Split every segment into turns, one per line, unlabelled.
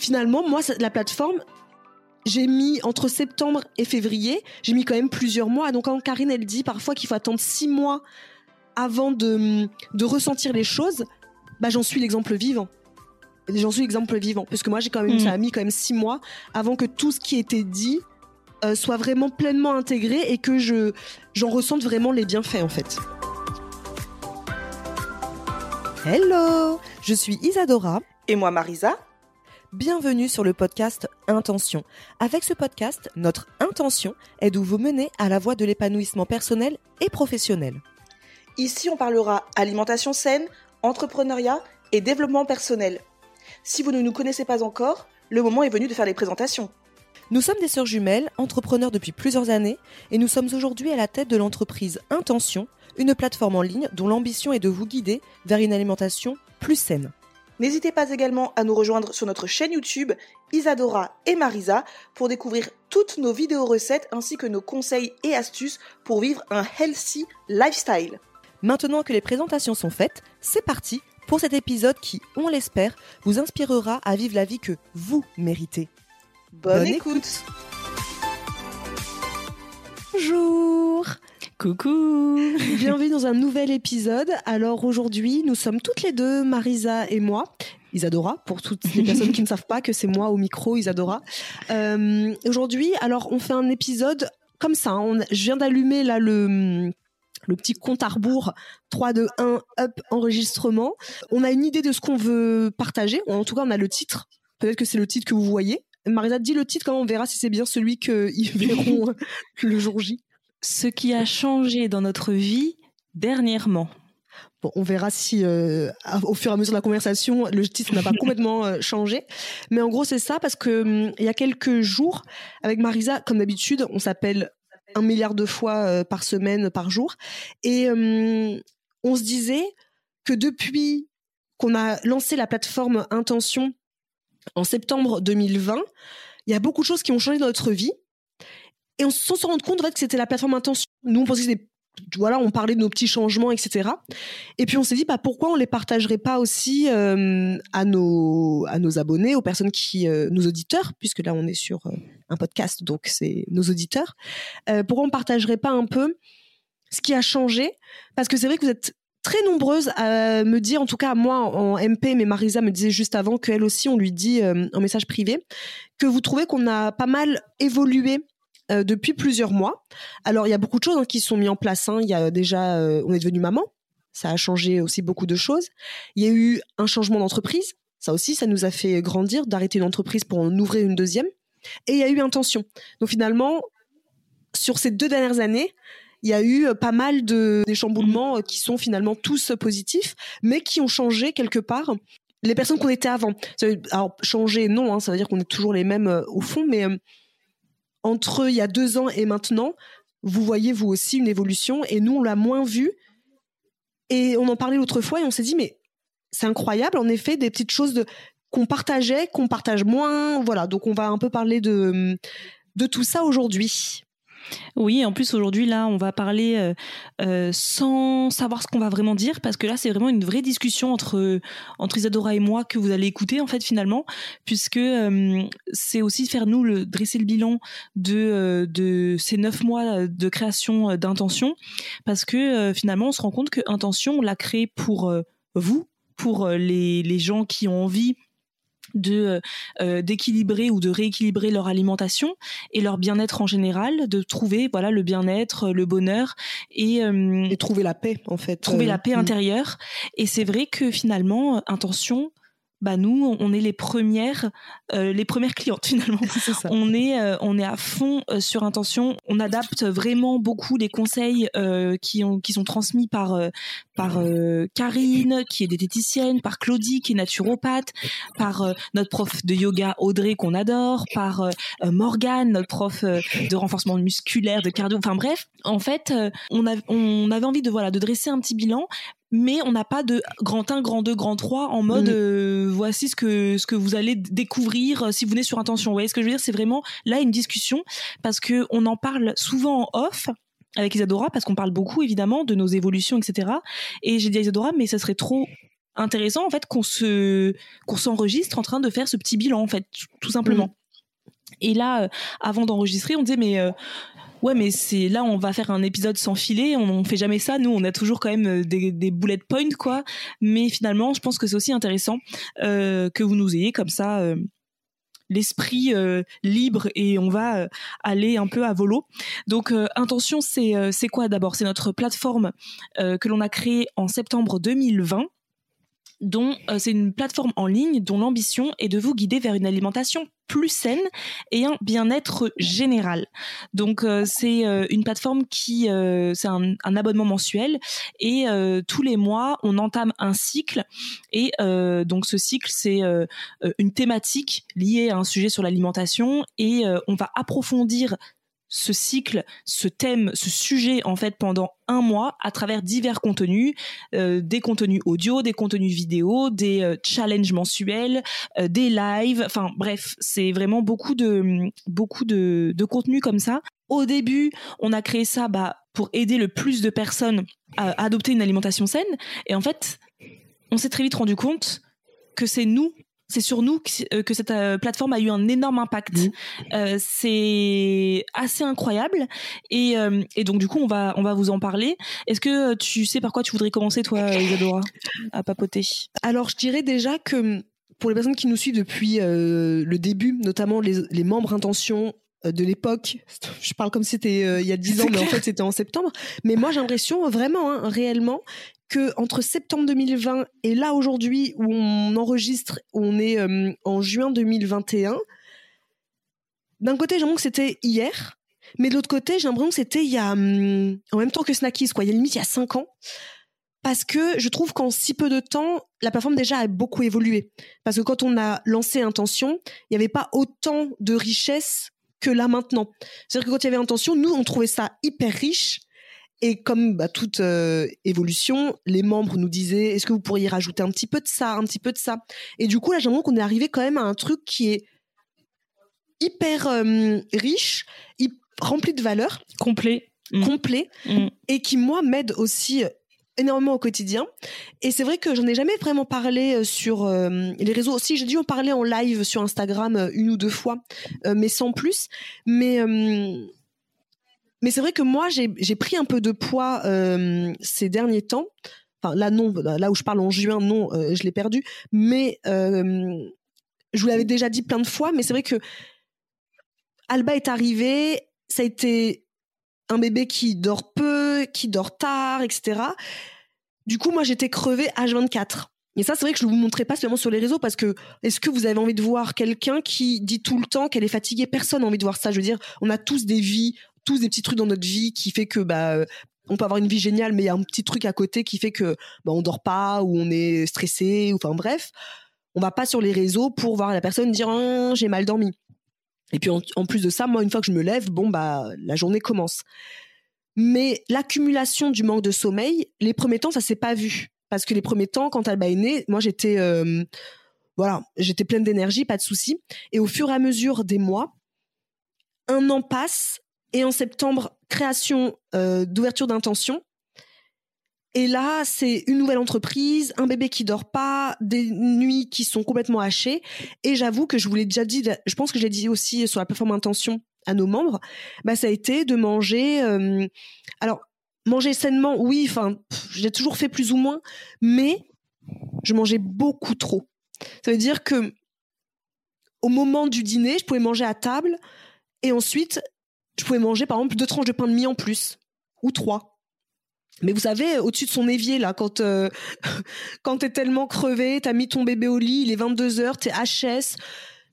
Finalement, moi, ça- la plateforme, j'ai mis entre septembre et février, j'ai mis quand même plusieurs mois. Donc quand Karine, elle dit parfois qu'il faut attendre six mois avant de, de ressentir les choses, bah, j'en suis l'exemple vivant. J'en suis l'exemple vivant. Parce que moi, j'ai quand même,
Mhm.
ça a mis quand même six mois avant que tout ce qui était dit euh, soit vraiment pleinement intégré et que je, j'en ressente vraiment les bienfaits, en fait.
Hello, je suis Isadora.
Et moi, Marisa
Bienvenue sur le podcast Intention. Avec ce podcast, notre intention est de vous mener à la voie de l'épanouissement personnel et professionnel.
Ici, on parlera alimentation saine, entrepreneuriat et développement personnel. Si vous ne nous connaissez pas encore, le moment est venu de faire les présentations.
Nous sommes des sœurs jumelles, entrepreneurs depuis plusieurs années, et nous sommes aujourd'hui à la tête de l'entreprise Intention, une plateforme en ligne dont l'ambition est de vous guider vers une alimentation plus saine.
N'hésitez pas également à nous rejoindre sur notre chaîne YouTube Isadora et Marisa pour découvrir toutes nos vidéos recettes ainsi que nos conseils et astuces pour vivre un healthy lifestyle.
Maintenant que les présentations sont faites, c'est parti pour cet épisode qui, on l'espère, vous inspirera à vivre la vie que vous méritez.
Bonne,
Bonne
écoute.
Bonjour
Coucou
Bienvenue dans un nouvel épisode. Alors aujourd'hui, nous sommes toutes les deux, Marisa et moi. Isadora, pour toutes les personnes qui ne savent pas que c'est moi au micro, Isadora. Euh, aujourd'hui, alors on fait un épisode comme ça. hein. On, je viens d'allumer là le, le petit compte à rebours 3, 2, 1, up, enregistrement. On a une idée de ce qu'on veut partager. En tout cas, on a le titre. Peut-être que c'est le titre que vous voyez. Marisa, dis le titre, comment on verra si c'est bien celui qu'ils verront le jour J.
Ce qui a changé dans notre vie dernièrement.
Bon, on verra si, euh, au fur et à mesure de la conversation, le titre n'a pas complètement euh, changé. Mais en gros, c'est ça parce que hum, il y a quelques jours, avec Marisa, comme d'habitude, on s'appelle un milliard de fois euh, par semaine, par jour, et hum, on se disait que depuis qu'on a lancé la plateforme Intention en septembre 2020, il y a beaucoup de choses qui ont changé dans notre vie. Et on, sans se rendre compte en fait, que c'était la plateforme Intention. Nous, on pensait que voilà, on parlait de nos petits changements, etc. Et puis on s'est dit, bah, pourquoi on les partagerait pas aussi euh, à, nos, à nos abonnés, aux personnes qui, euh, nos auditeurs, puisque là on est sur euh, un podcast, donc c'est nos auditeurs. Pourquoi on partagerait pas un peu ce qui a changé? Parce que c'est vrai que vous êtes très nombreuses à me dire, en tout cas moi en MP, mais Marisa me disait juste avant qu'elle aussi, on lui dit en message privé, que vous trouvez qu'on a pas mal évolué euh, depuis plusieurs mois. Alors, il y a beaucoup de choses hein, qui sont mises en place. hein. Il y a déjà, euh, on est devenu maman. Ça a changé aussi beaucoup de choses. Il y a eu un changement d'entreprise. Ça aussi, ça nous a fait grandir, d'arrêter une entreprise pour en ouvrir une deuxième. Et il y a eu intention. Donc finalement, sur ces deux dernières années, il y a eu euh, pas mal de des chamboulements qui sont finalement tous positifs, mais qui ont changé quelque part les personnes qu'on était avant. Alors changer, non, hein, ça veut dire qu'on est toujours les mêmes au fond, mais entre il y a deux ans et maintenant, vous voyez vous aussi une évolution et nous on l'a moins vu. Et on en parlait l'autre fois et on s'est dit mais c'est incroyable en effet des petites choses de qu'on partageait qu'on partage moins voilà. Donc on va un peu parler de de tout ça aujourd'hui
Oui, en plus aujourd'hui là, on va parler euh, euh, sans savoir ce qu'on va vraiment dire parce que là c'est vraiment une vraie discussion entre entre Isadora et moi que vous allez écouter en fait finalement puisque euh, c'est aussi faire nous le dresser le bilan de de ces neuf mois de création d'intention parce que finalement on se rend compte que intention on l'a créé pour vous pour les les gens qui ont envie de euh, d'équilibrer ou de rééquilibrer leur alimentation et leur bien-être en général, de trouver voilà le bien-être, le bonheur et, euh,
et trouver la paix en fait
trouver
Euh,
la paix
mm.
intérieure. Et c'est vrai que finalement, euh, intention bah nous, on est les premières, euh, les premières clientes finalement. On est, euh, on est à fond euh, sur intention. On adapte vraiment beaucoup les conseils qui ont, qui sont transmis par par Karine, qui est diététicienne, par Claudie, qui est naturopathe, par notre prof de yoga Audrey qu'on adore, par Morgane, notre prof de renforcement musculaire, de cardio. Enfin bref, en fait, on, a, on avait envie de voilà de dresser un petit bilan, mais on n'a pas de grand 1, grand 2, grand 3 en mode mm. euh, voici ce que ce que vous allez découvrir euh, si vous venez sur intention. Vous voyez ce que je veux dire? C'est vraiment là une discussion parce que on en parle souvent en off avec Isadora parce qu'on parle beaucoup évidemment de nos évolutions, etc. Et j'ai dit à Isadora, mais ça serait trop intéressant en fait qu'on se qu'on s'enregistre en train de faire ce petit bilan en fait tout simplement. Mm. Et là, euh, avant d'enregistrer, on disait mais Ouais, mais c'est là on va faire un épisode sans filet. On, on fait jamais ça. Nous, on a toujours quand même euh, des, des bullet points, quoi. Mais finalement, je pense que c'est aussi intéressant euh, que vous nous ayez comme ça. Euh, l'esprit euh, libre et on va aller un peu à volo. Donc intention c'est c'est quoi d'abord? C'est notre plateforme que l'on a créée en septembre 2020 dont euh, c'est une plateforme en ligne dont l'ambition est de vous guider vers une alimentation plus saine et un bien-être général. Donc euh, c'est euh, une plateforme qui c'est un, un, abonnement mensuel et tous les mois on entame un cycle et donc ce cycle c'est une thématique liée à un sujet sur l'alimentation et on va approfondir ce cycle, ce thème, ce sujet en fait pendant un mois à travers divers contenus, euh, des contenus audio, des contenus vidéo, des euh, challenges mensuels, euh, des lives, enfin bref, c'est vraiment beaucoup de beaucoup de, de contenu comme ça. Au début, on a créé ça bah, pour aider le plus de personnes à adopter une alimentation saine, et en fait, on s'est très vite rendu compte que c'est nous c'est sur nous que, euh, cette euh, plateforme a eu un énorme impact. Mmh. Euh, c'est assez incroyable et, donc du coup on va on va vous en parler. Est-ce que tu sais par quoi tu voudrais commencer toi, Isadora, à papoter
Alors je dirais déjà que pour les personnes qui nous suivent depuis le début, notamment les, les membres intention de l'époque. Je parle comme si c'était il y a dix ans, mais en fait c'était en septembre. Mais moi j'ai l'impression vraiment, hein, réellement, que entre septembre 2020 et là aujourd'hui où on enregistre, on est euh, en juin 2021. D'un côté, j'ai l'impression que c'était hier, mais de l'autre côté, j'ai l'impression que c'était il y a hum, en même temps que Snackies, quoi. Il y a limite il y a cinq ans. Parce que je trouve qu'en si peu de temps, la plateforme déjà a beaucoup évolué. Parce que quand on a lancé Intention, il n'y avait pas autant de richesse que là maintenant. C'est-à-dire que quand il y avait Intention, nous, on trouvait ça hyper riche et comme bah, toute euh, évolution, les membres nous disaient est-ce que vous pourriez rajouter un petit peu de ça, un petit peu de ça? Et du coup, là, j'ai l'impression qu'on est arrivé quand même à un truc qui est hyper euh, riche, rempli de valeurs.
Complet.
Mm. Complet. Mm. Et qui, moi, m'aide aussi énormément au quotidien. Et c'est vrai que j'en ai jamais vraiment parlé euh, sur les réseaux. aussi j'ai dû en parler en live sur Instagram une ou deux fois, mais sans plus. Mais mais c'est vrai que moi, j'ai pris un peu de poids euh, ces derniers temps. Enfin, là, non, là où je parle en juin, non, euh, je l'ai perdu. Mais euh, je vous l'avais déjà dit plein de fois, mais c'est vrai que Alba est arrivé, ça a été un bébé qui dort peu, qui dort tard, etc. Du coup, moi, j'étais crevée H24. Et ça, c'est vrai que je ne vous montrais pas seulement sur les réseaux parce que est-ce que vous avez envie de voir quelqu'un qui dit tout le temps qu'elle est fatiguée? Personne n'a envie de voir ça. Je veux dire, on a tous des vies, tous des petits trucs dans notre vie qui fait que bah euh, on peut avoir une vie géniale, mais il y a un petit truc à côté qui fait que bah, on dort pas ou on est stressé, ou enfin bref, on va pas sur les réseaux pour voir la personne dire oh, j'ai mal dormi. Et puis en, plus de ça, moi une fois que je me lève, bon bah la journée commence. Mais l'accumulation du manque de sommeil, les premiers temps, ça s'est pas vu parce que les premiers temps, quand Alba est née, moi j'étais euh, voilà, j'étais pleine d'énergie, pas de souci. Et au fur et à mesure des mois, un an passe et en septembre, création euh, d'ouverture d'intention. Et là, c'est une nouvelle entreprise, un bébé qui dort pas, des nuits qui sont complètement hachées. Et j'avoue que je vous l'ai déjà dit, je pense que je l'ai dit aussi sur la plateforme intention à nos membres, bah ça a été de manger. Euh, alors manger sainement, oui, enfin j'ai toujours fait plus ou moins, mais je mangeais beaucoup trop. Ça veut dire que au moment du dîner, je pouvais manger à table et ensuite je pouvais manger par exemple deux tranches de pain de mie en plus ou trois. mais vous savez, au-dessus de son évier, là, quand, euh, quand t'es tellement crevé, t'as mis ton bébé au lit, il est 22h, t'es HS,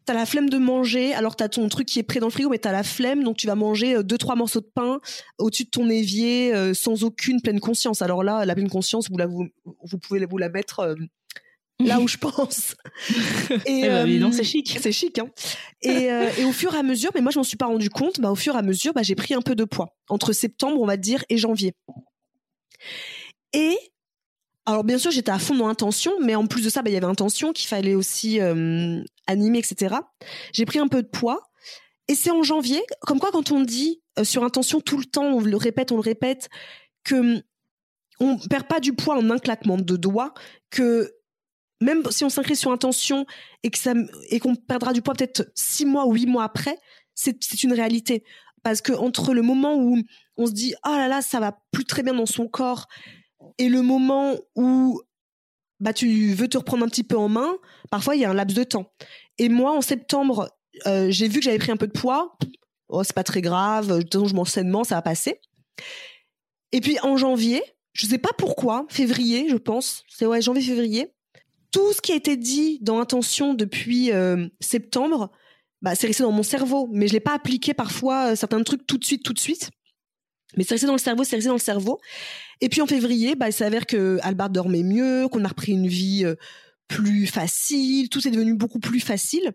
t'as la flemme de manger, alors t'as ton truc qui est prêt dans le frigo, mais t'as la flemme, donc tu vas manger euh, deux, trois morceaux de pain au-dessus de ton évier, euh, sans aucune pleine conscience. Alors là, la pleine conscience, vous, la, vous, pouvez vous la mettre euh, là où je pense.
Et eh ben, non, c'est chic.
C'est chic, hein. Et, et, au fur et à mesure, mais moi je m'en suis pas rendu compte, bah, au fur et à mesure, bah, j'ai pris un peu de poids. Entre septembre, on va dire, et janvier. Et alors bien sûr, j'étais à fond dans intention, mais en plus de ça, bah, il y avait intention qu'il fallait aussi euh, animer, etc. J'ai pris un peu de poids. Et c'est en janvier, comme quoi quand on dit euh, sur intention tout le temps, on le répète, on le répète, que on perd pas du poids en un claquement de doigts, que même si on s'inscrit sur intention et que ça et qu'on perdra du poids peut-être six mois ou huit mois après, c'est une réalité. Parce que entre le moment où on se dit oh là là ça va plus très bien dans son corps et le moment où bah tu veux te reprendre un petit peu en main, parfois il y a un laps de temps. Et moi en septembre, euh, j'ai vu que j'avais pris un peu de poids. Oh, c'est pas très grave, je m'en sainement, ça va passer. Et puis en janvier, je sais pas pourquoi, février, je pense, c'est ouais, janvier février, tout ce qui a été dit dans intention depuis euh, septembre, bah c'est resté dans mon cerveau, mais je l'ai pas appliqué parfois euh, certains trucs tout de suite tout de suite. Mais c'est resté dans le cerveau, c'est resté dans le cerveau. Et puis en février, bah, il s'avère que Albert dormait mieux, qu'on a repris une vie euh, plus facile, tout est devenu beaucoup plus facile.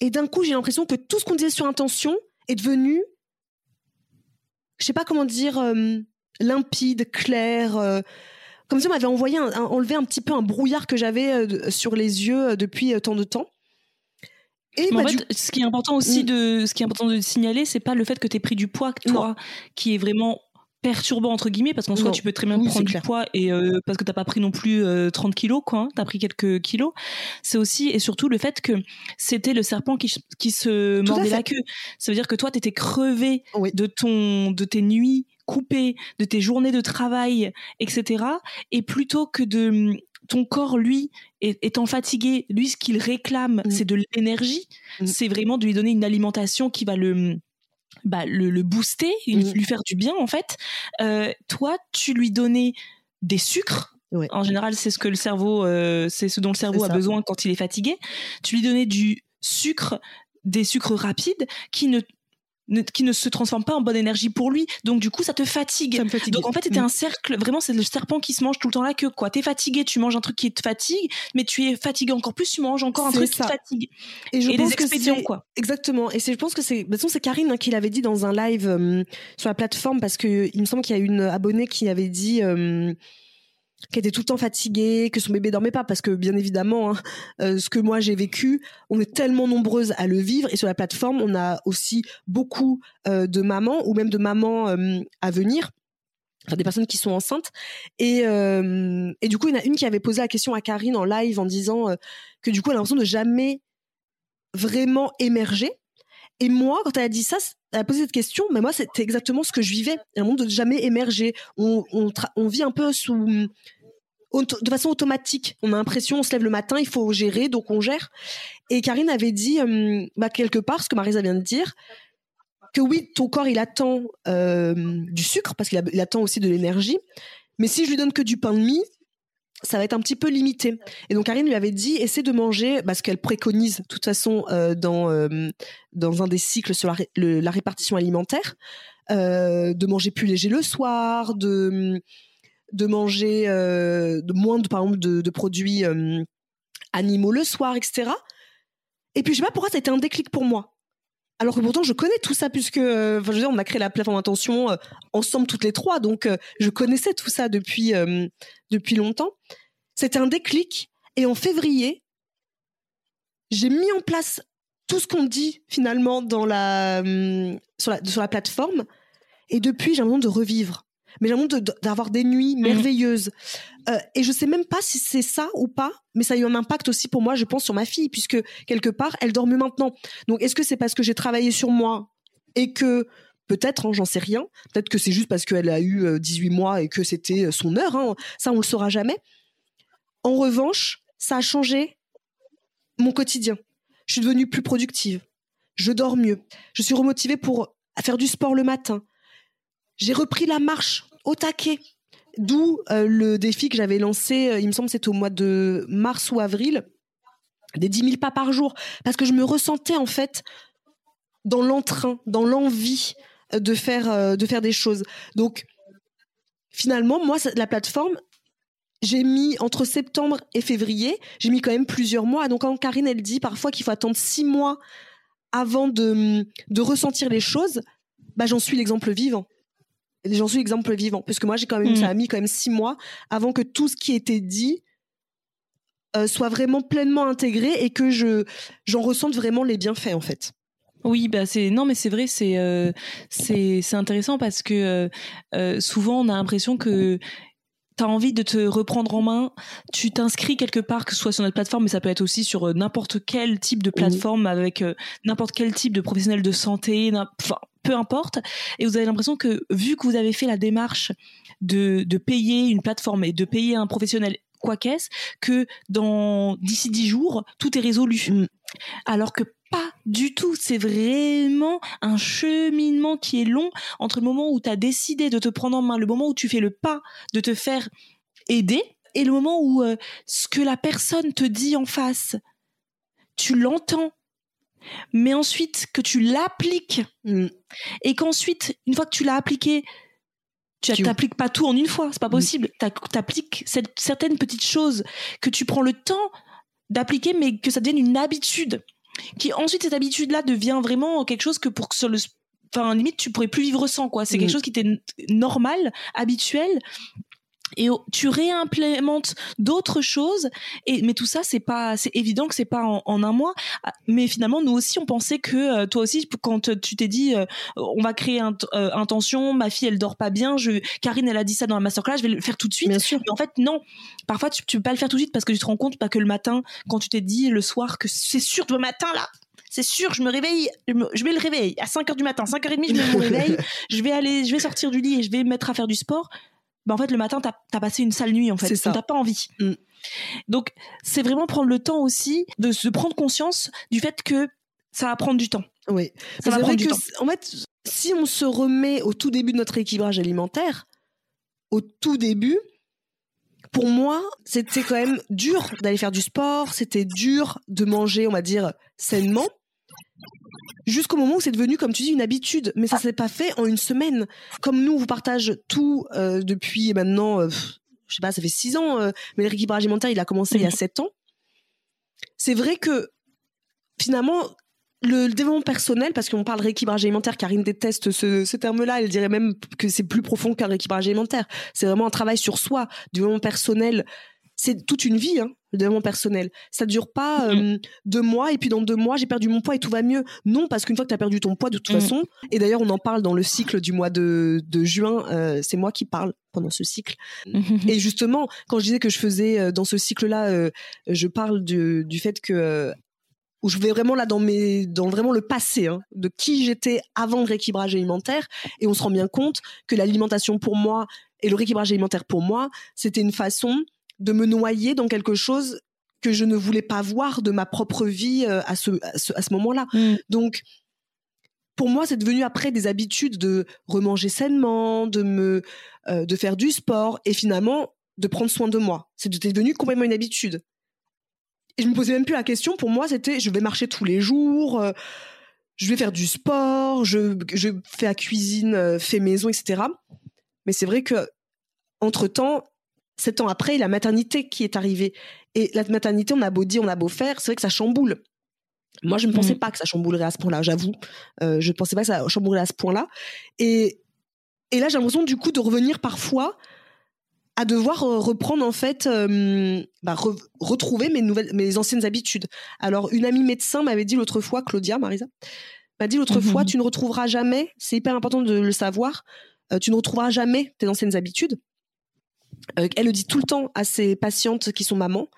Et d'un coup, j'ai l'impression que tout ce qu'on disait sur intention est devenu, je sais pas comment dire, limpide, clair. Euh, comme si on m'avait envoyé, enlevé un petit peu un brouillard que j'avais sur les yeux depuis tant de temps.
Et bah, en fait, ce qui est important aussi mm. de, ce qui est important de signaler, c'est pas le fait que tu aies pris du poids, toi, qui est vraiment perturbant entre guillemets parce qu'en soi tu peux très bien prendre du poids et euh, parce que t'as pas pris non plus 30 euh, kilos quoi hein, t'as pris quelques kilos. C'est aussi et surtout le fait que c'était le serpent qui, qui se mordait la queue. Ça veut dire que toi t'étais crevé de ton de tes nuits coupées de tes journées de travail etc et plutôt que de ton corps, lui, étant fatigué, lui, ce qu'il réclame, mm. c'est de l'énergie. Mm. C'est vraiment de lui donner une alimentation qui va le, bah, le, booster, mmh. lui faire du bien en fait. Euh, toi, tu lui donnais des sucres. En général, c'est ce que le cerveau, euh, c'est ce dont le cerveau a besoin quand il est fatigué. Tu lui donnais du sucre, des sucres rapides qui ne qui ne se transforme pas en bonne énergie pour lui. Donc du coup, ça te fatigue. Donc en fait, c'était mm. un cercle. Vraiment, c'est le serpent qui se mange tout le temps là que quoi. T'es fatigué, tu manges un truc qui te fatigue, mais tu es fatigué encore plus, tu manges encore un truc qui te fatigue.
Et je pense que c'est quoi. Exactement. Et c'est, je pense que c'est, de toute façon, c'est Karine hein, qui l'avait dit dans un live euh, sur la plateforme parce que il me semble qu'il y a une abonnée qui avait dit. Euh, qui était tout le temps fatiguée, que son bébé dormait pas, parce que bien évidemment, hein, euh, ce que moi j'ai vécu, on est tellement nombreuses à le vivre, et sur la plateforme, on a aussi beaucoup euh, de mamans ou même de mamans euh, à venir. Enfin, des personnes qui sont enceintes et et du coup il y en a une qui avait posé la question à Karine en live en disant que du coup elle a l'impression de jamais vraiment émerger et moi, quand elle a dit ça, elle a posé cette question, mais moi, c'était exactement ce que je vivais. Un monde de jamais émerger. On, vit un peu sous, de façon automatique. On a l'impression, on se lève le matin, il faut gérer, donc on gère. Et Karine avait dit, euh, bah, quelque part, ce que Marisa vient de dire, que oui, ton corps, il attend euh, du sucre, parce qu'il attend aussi de l'énergie. Mais si je lui donne que du pain de mie, ça va être un petit peu limité. Et donc Karine lui avait dit, essaie de manger, parce qu'elle préconise de toute façon euh, dans euh, dans un des cycles sur la, la répartition alimentaire, euh, de manger plus léger le soir, de de manger moins de par exemple de, produits animaux le soir, etc. Et puis je sais pas pourquoi ça a été un déclic pour moi. Alors que pourtant je connais tout ça puisque enfin, je veux dire, on a créé la plateforme intention ensemble toutes les trois, donc je connaissais tout ça depuis depuis longtemps. C'était un déclic. Et en février, j'ai mis en place tout ce qu'on dit finalement dans la, hum, sur, la, sur la plateforme. Et depuis, j'ai l'impression de revivre. Mais j'ai l'impression d'avoir des nuits mmh. merveilleuses. Euh, et je sais même pas si c'est ça ou pas, mais ça a eu un impact aussi pour moi, je pense, sur ma fille, puisque quelque part, elle dort mieux maintenant. Donc, est-ce que c'est parce que j'ai travaillé sur moi et que Peut-être, hein, j'en sais rien. Peut-être que c'est juste parce qu'elle a eu 18 euh, mois et que c'était euh, son heure. Hein. Ça, on le saura jamais. En revanche, ça a changé mon quotidien. Je suis devenue plus productive. Je dors mieux. Je suis remotivée pour faire du sport le matin. J'ai repris la marche au taquet. D'où euh, le défi que j'avais lancé, euh, il me semble c'était au mois de mars ou avril, des 10 000 pas par jour. Parce que je me ressentais en fait dans l'entrain, dans l'envie de faire, de faire des choses. Donc finalement, moi, la plateforme, j'ai mis entre septembre et février, j'ai mis quand même plusieurs mois. Donc quand Karine, elle dit parfois qu'il faut attendre six mois avant de, de ressentir les choses, bah, j'en suis l'exemple vivant. J'en suis l'exemple vivant. Parce que moi, j'ai quand même, ça a mis quand même six mois avant que tout ce qui était dit euh, soit vraiment pleinement intégré et que je, j'en ressente vraiment les bienfaits, en fait.
Oui, bah c'est non mais c'est vrai, c'est euh, c'est c'est intéressant parce que euh, souvent on a l'impression que tu as envie de te reprendre en main, tu t'inscris quelque part, que ce soit sur notre plateforme, mais ça peut être aussi sur euh, n'importe quel type de plateforme avec euh, n'importe quel type de professionnel de santé, enfin, peu importe. Et vous avez l'impression que vu que vous avez fait la démarche de, de payer une plateforme et de payer un professionnel quoi qu'est-ce, que dans d'ici dix jours, tout est résolu. Mm. Alors que pas du tout. C'est vraiment un cheminement qui est long entre le moment où tu as décidé de te prendre en main, le moment où tu fais le pas de te faire aider, et le moment où euh, ce que la personne te dit en face, tu l'entends, mais ensuite que tu l'appliques, mm. et qu'ensuite, une fois que tu l'as appliqué, tu n'appliques pas tout en une fois, c'est pas mm. possible. Tu appliques certaines petites choses que tu prends le temps d'appliquer, mais que ça devienne une habitude qui ensuite cette habitude là devient vraiment quelque chose que pour que sur le enfin limite tu pourrais plus vivre sans quoi c'est quelque mm. chose qui était normal habituel et tu réimplémentes d'autres choses. Et mais tout ça c'est pas c'est évident que c'est pas en, un mois. Ah, mais finalement nous aussi on pensait que euh, toi aussi quand tu t'es dit euh, on va créer un, euh, intention ma fille elle dort pas bien je Karine elle a dit ça dans la masterclass je vais le faire tout de suite.
Bien sûr.
Mais en fait non. Parfois tu, tu peux pas le faire tout de suite parce que tu te rends compte pas que le matin quand tu t'es dit le soir que c'est sûr le matin là c'est sûr, je me réveille, je, vais le réveiller à 5h du matin, 5h30, je me réveille, je vais aller, je vais sortir du lit et je vais me mettre à faire du sport. Bah, en fait le matin t'as as passé une sale nuit en fait. T'as pas envie. Mm. donc c'est vraiment prendre le temps aussi de se prendre conscience du fait que ça va prendre du temps.
Oui. Ça va prendre du temps. en fait si on se remet au tout début de notre équilibrage alimentaire au tout début pour moi, c'était quand même dur d'aller faire du sport, c'était dur de manger, on va dire, sainement jusqu'au moment où c'est devenu, comme tu dis, une habitude. Mais ça s'est pas fait en une semaine. Comme nous, on vous partage tout euh, depuis maintenant, euh, je sais pas, ça fait six ans, euh, mais le rééquilibrage alimentaire, il a commencé il y a sept ans. C'est vrai que finalement, le développement personnel, parce qu'on parle rééquilibrage alimentaire, Karine déteste ce, ce terme-là, elle dirait même que c'est plus profond qu'un rééquilibrage alimentaire. C'est vraiment un travail sur soi, du développement personnel. C'est toute une vie, hein le développement personnel. Ça dure pas euh, deux mois et puis dans deux mois j'ai perdu mon poids et tout va mieux. Non, parce qu'une fois que tu as perdu ton poids de toute mm. façon, et d'ailleurs on en parle dans le cycle du mois de, de juin, euh, c'est moi qui parle pendant ce cycle. et justement, quand je disais que je faisais euh, dans ce cycle-là, je parle du, du fait que où je vais vraiment là dans mes dans vraiment le passé hein, de qui j'étais avant le rééquilibrage alimentaire et on se rend bien compte que l'alimentation pour moi et le rééquilibrage alimentaire pour moi c'était une façon de me noyer dans quelque chose que je ne voulais pas voir de ma propre vie euh, à ce, à ce, moment-là. Mm. Donc, pour moi, c'est devenu après des habitudes de remanger sainement, de me, euh, de faire du sport et finalement de prendre soin de moi. C'est devenu complètement une habitude. Et je me posais même plus la question. Pour moi, c'était je vais marcher tous les jours, euh, je vais faire du sport, je, je fais la cuisine, fait maison, etc. Mais c'est vrai que entre temps, sept ans après, la maternité qui est arrivée. Et la maternité, on a beau dire, on a beau faire, c'est vrai que ça chamboule. Moi, je ne pensais mm. pas que ça chamboulerait à ce point-là, j'avoue. Euh, je ne pensais pas que ça chamboulerait à ce point-là. Et, et là, j'ai l'impression, du coup, de revenir parfois à devoir euh, reprendre, en fait, euh, bah, retrouver mes, nouvelles, mes anciennes habitudes. Alors, une amie médecin m'avait dit l'autre fois, Claudia, Marisa, m'a dit l'autre mm-hmm. fois, tu ne retrouveras jamais, c'est hyper important de le savoir, tu ne retrouveras jamais tes anciennes habitudes euh, elle le dit tout le temps à ses patientes qui sont mamans.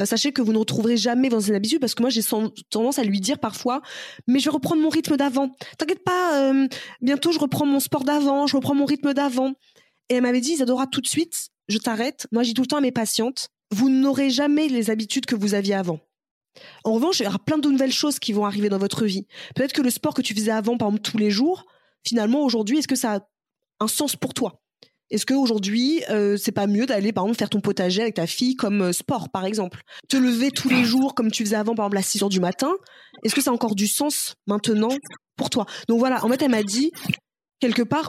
Euh, sachez que vous ne retrouverez jamais vos habitudes parce que moi j'ai tendance à lui dire parfois mais je vais reprendre mon rythme d'avant. T'inquiète pas euh, bientôt je reprends mon sport d'avant je reprends mon rythme d'avant et elle m'avait dit Isadora tout de suite je t'arrête. Moi j'ai tout le temps à mes patientes vous n'aurez jamais les habitudes que vous aviez avant en revanche il y aura plein de nouvelles choses qui vont arriver dans votre vie. Peut-être que le sport que tu faisais avant par exemple tous les jours finalement aujourd'hui est-ce que ça a un sens pour toi? Est-ce qu'aujourd'hui, euh, c'est pas mieux d'aller, par exemple, faire ton potager avec ta fille comme euh, sport, par exemple? Te lever tous les jours comme tu faisais avant, par exemple, à 6 heures du matin, est-ce que ça a encore du sens maintenant pour toi? Donc voilà, en fait, elle m'a dit, quelque part,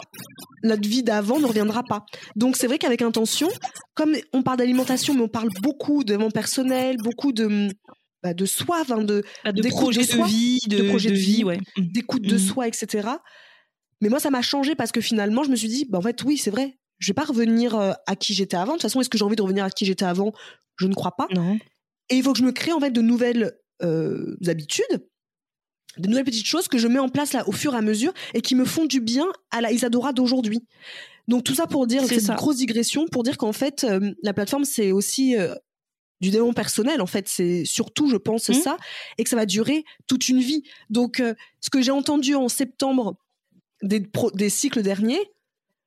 notre vie d'avant ne reviendra pas. Donc c'est vrai qu'avec intention, comme on parle d'alimentation, mais on parle beaucoup de mon personnel, beaucoup de bah, de soi, de,
Bah, de
d'écoute
projet de,
soi,
vie, de,
de projet de vie,
vie, ouais.
d'écoute de
Mhm.
soi, etc. Mais moi, ça m'a changé parce que finalement, je me suis dit, bah, en fait, oui, c'est vrai. Je vais pas revenir euh, à qui j'étais avant. De toute façon, est-ce que j'ai envie de revenir à qui j'étais avant? Je ne crois pas.
Non.
Et il faut que je me crée en fait de nouvelles euh, habitudes, de nouvelles petites choses que je mets en place là au fur et à mesure et qui me font du bien à la Isadora d'aujourd'hui. Donc tout ça pour dire
C'est ça.
grosse digression pour dire qu'en fait euh, la plateforme c'est aussi euh, du développement personnel en fait c'est surtout je pense
Mhm.
ça et que ça va durer toute une vie. Donc ce que j'ai entendu en septembre des, pro- des cycles derniers,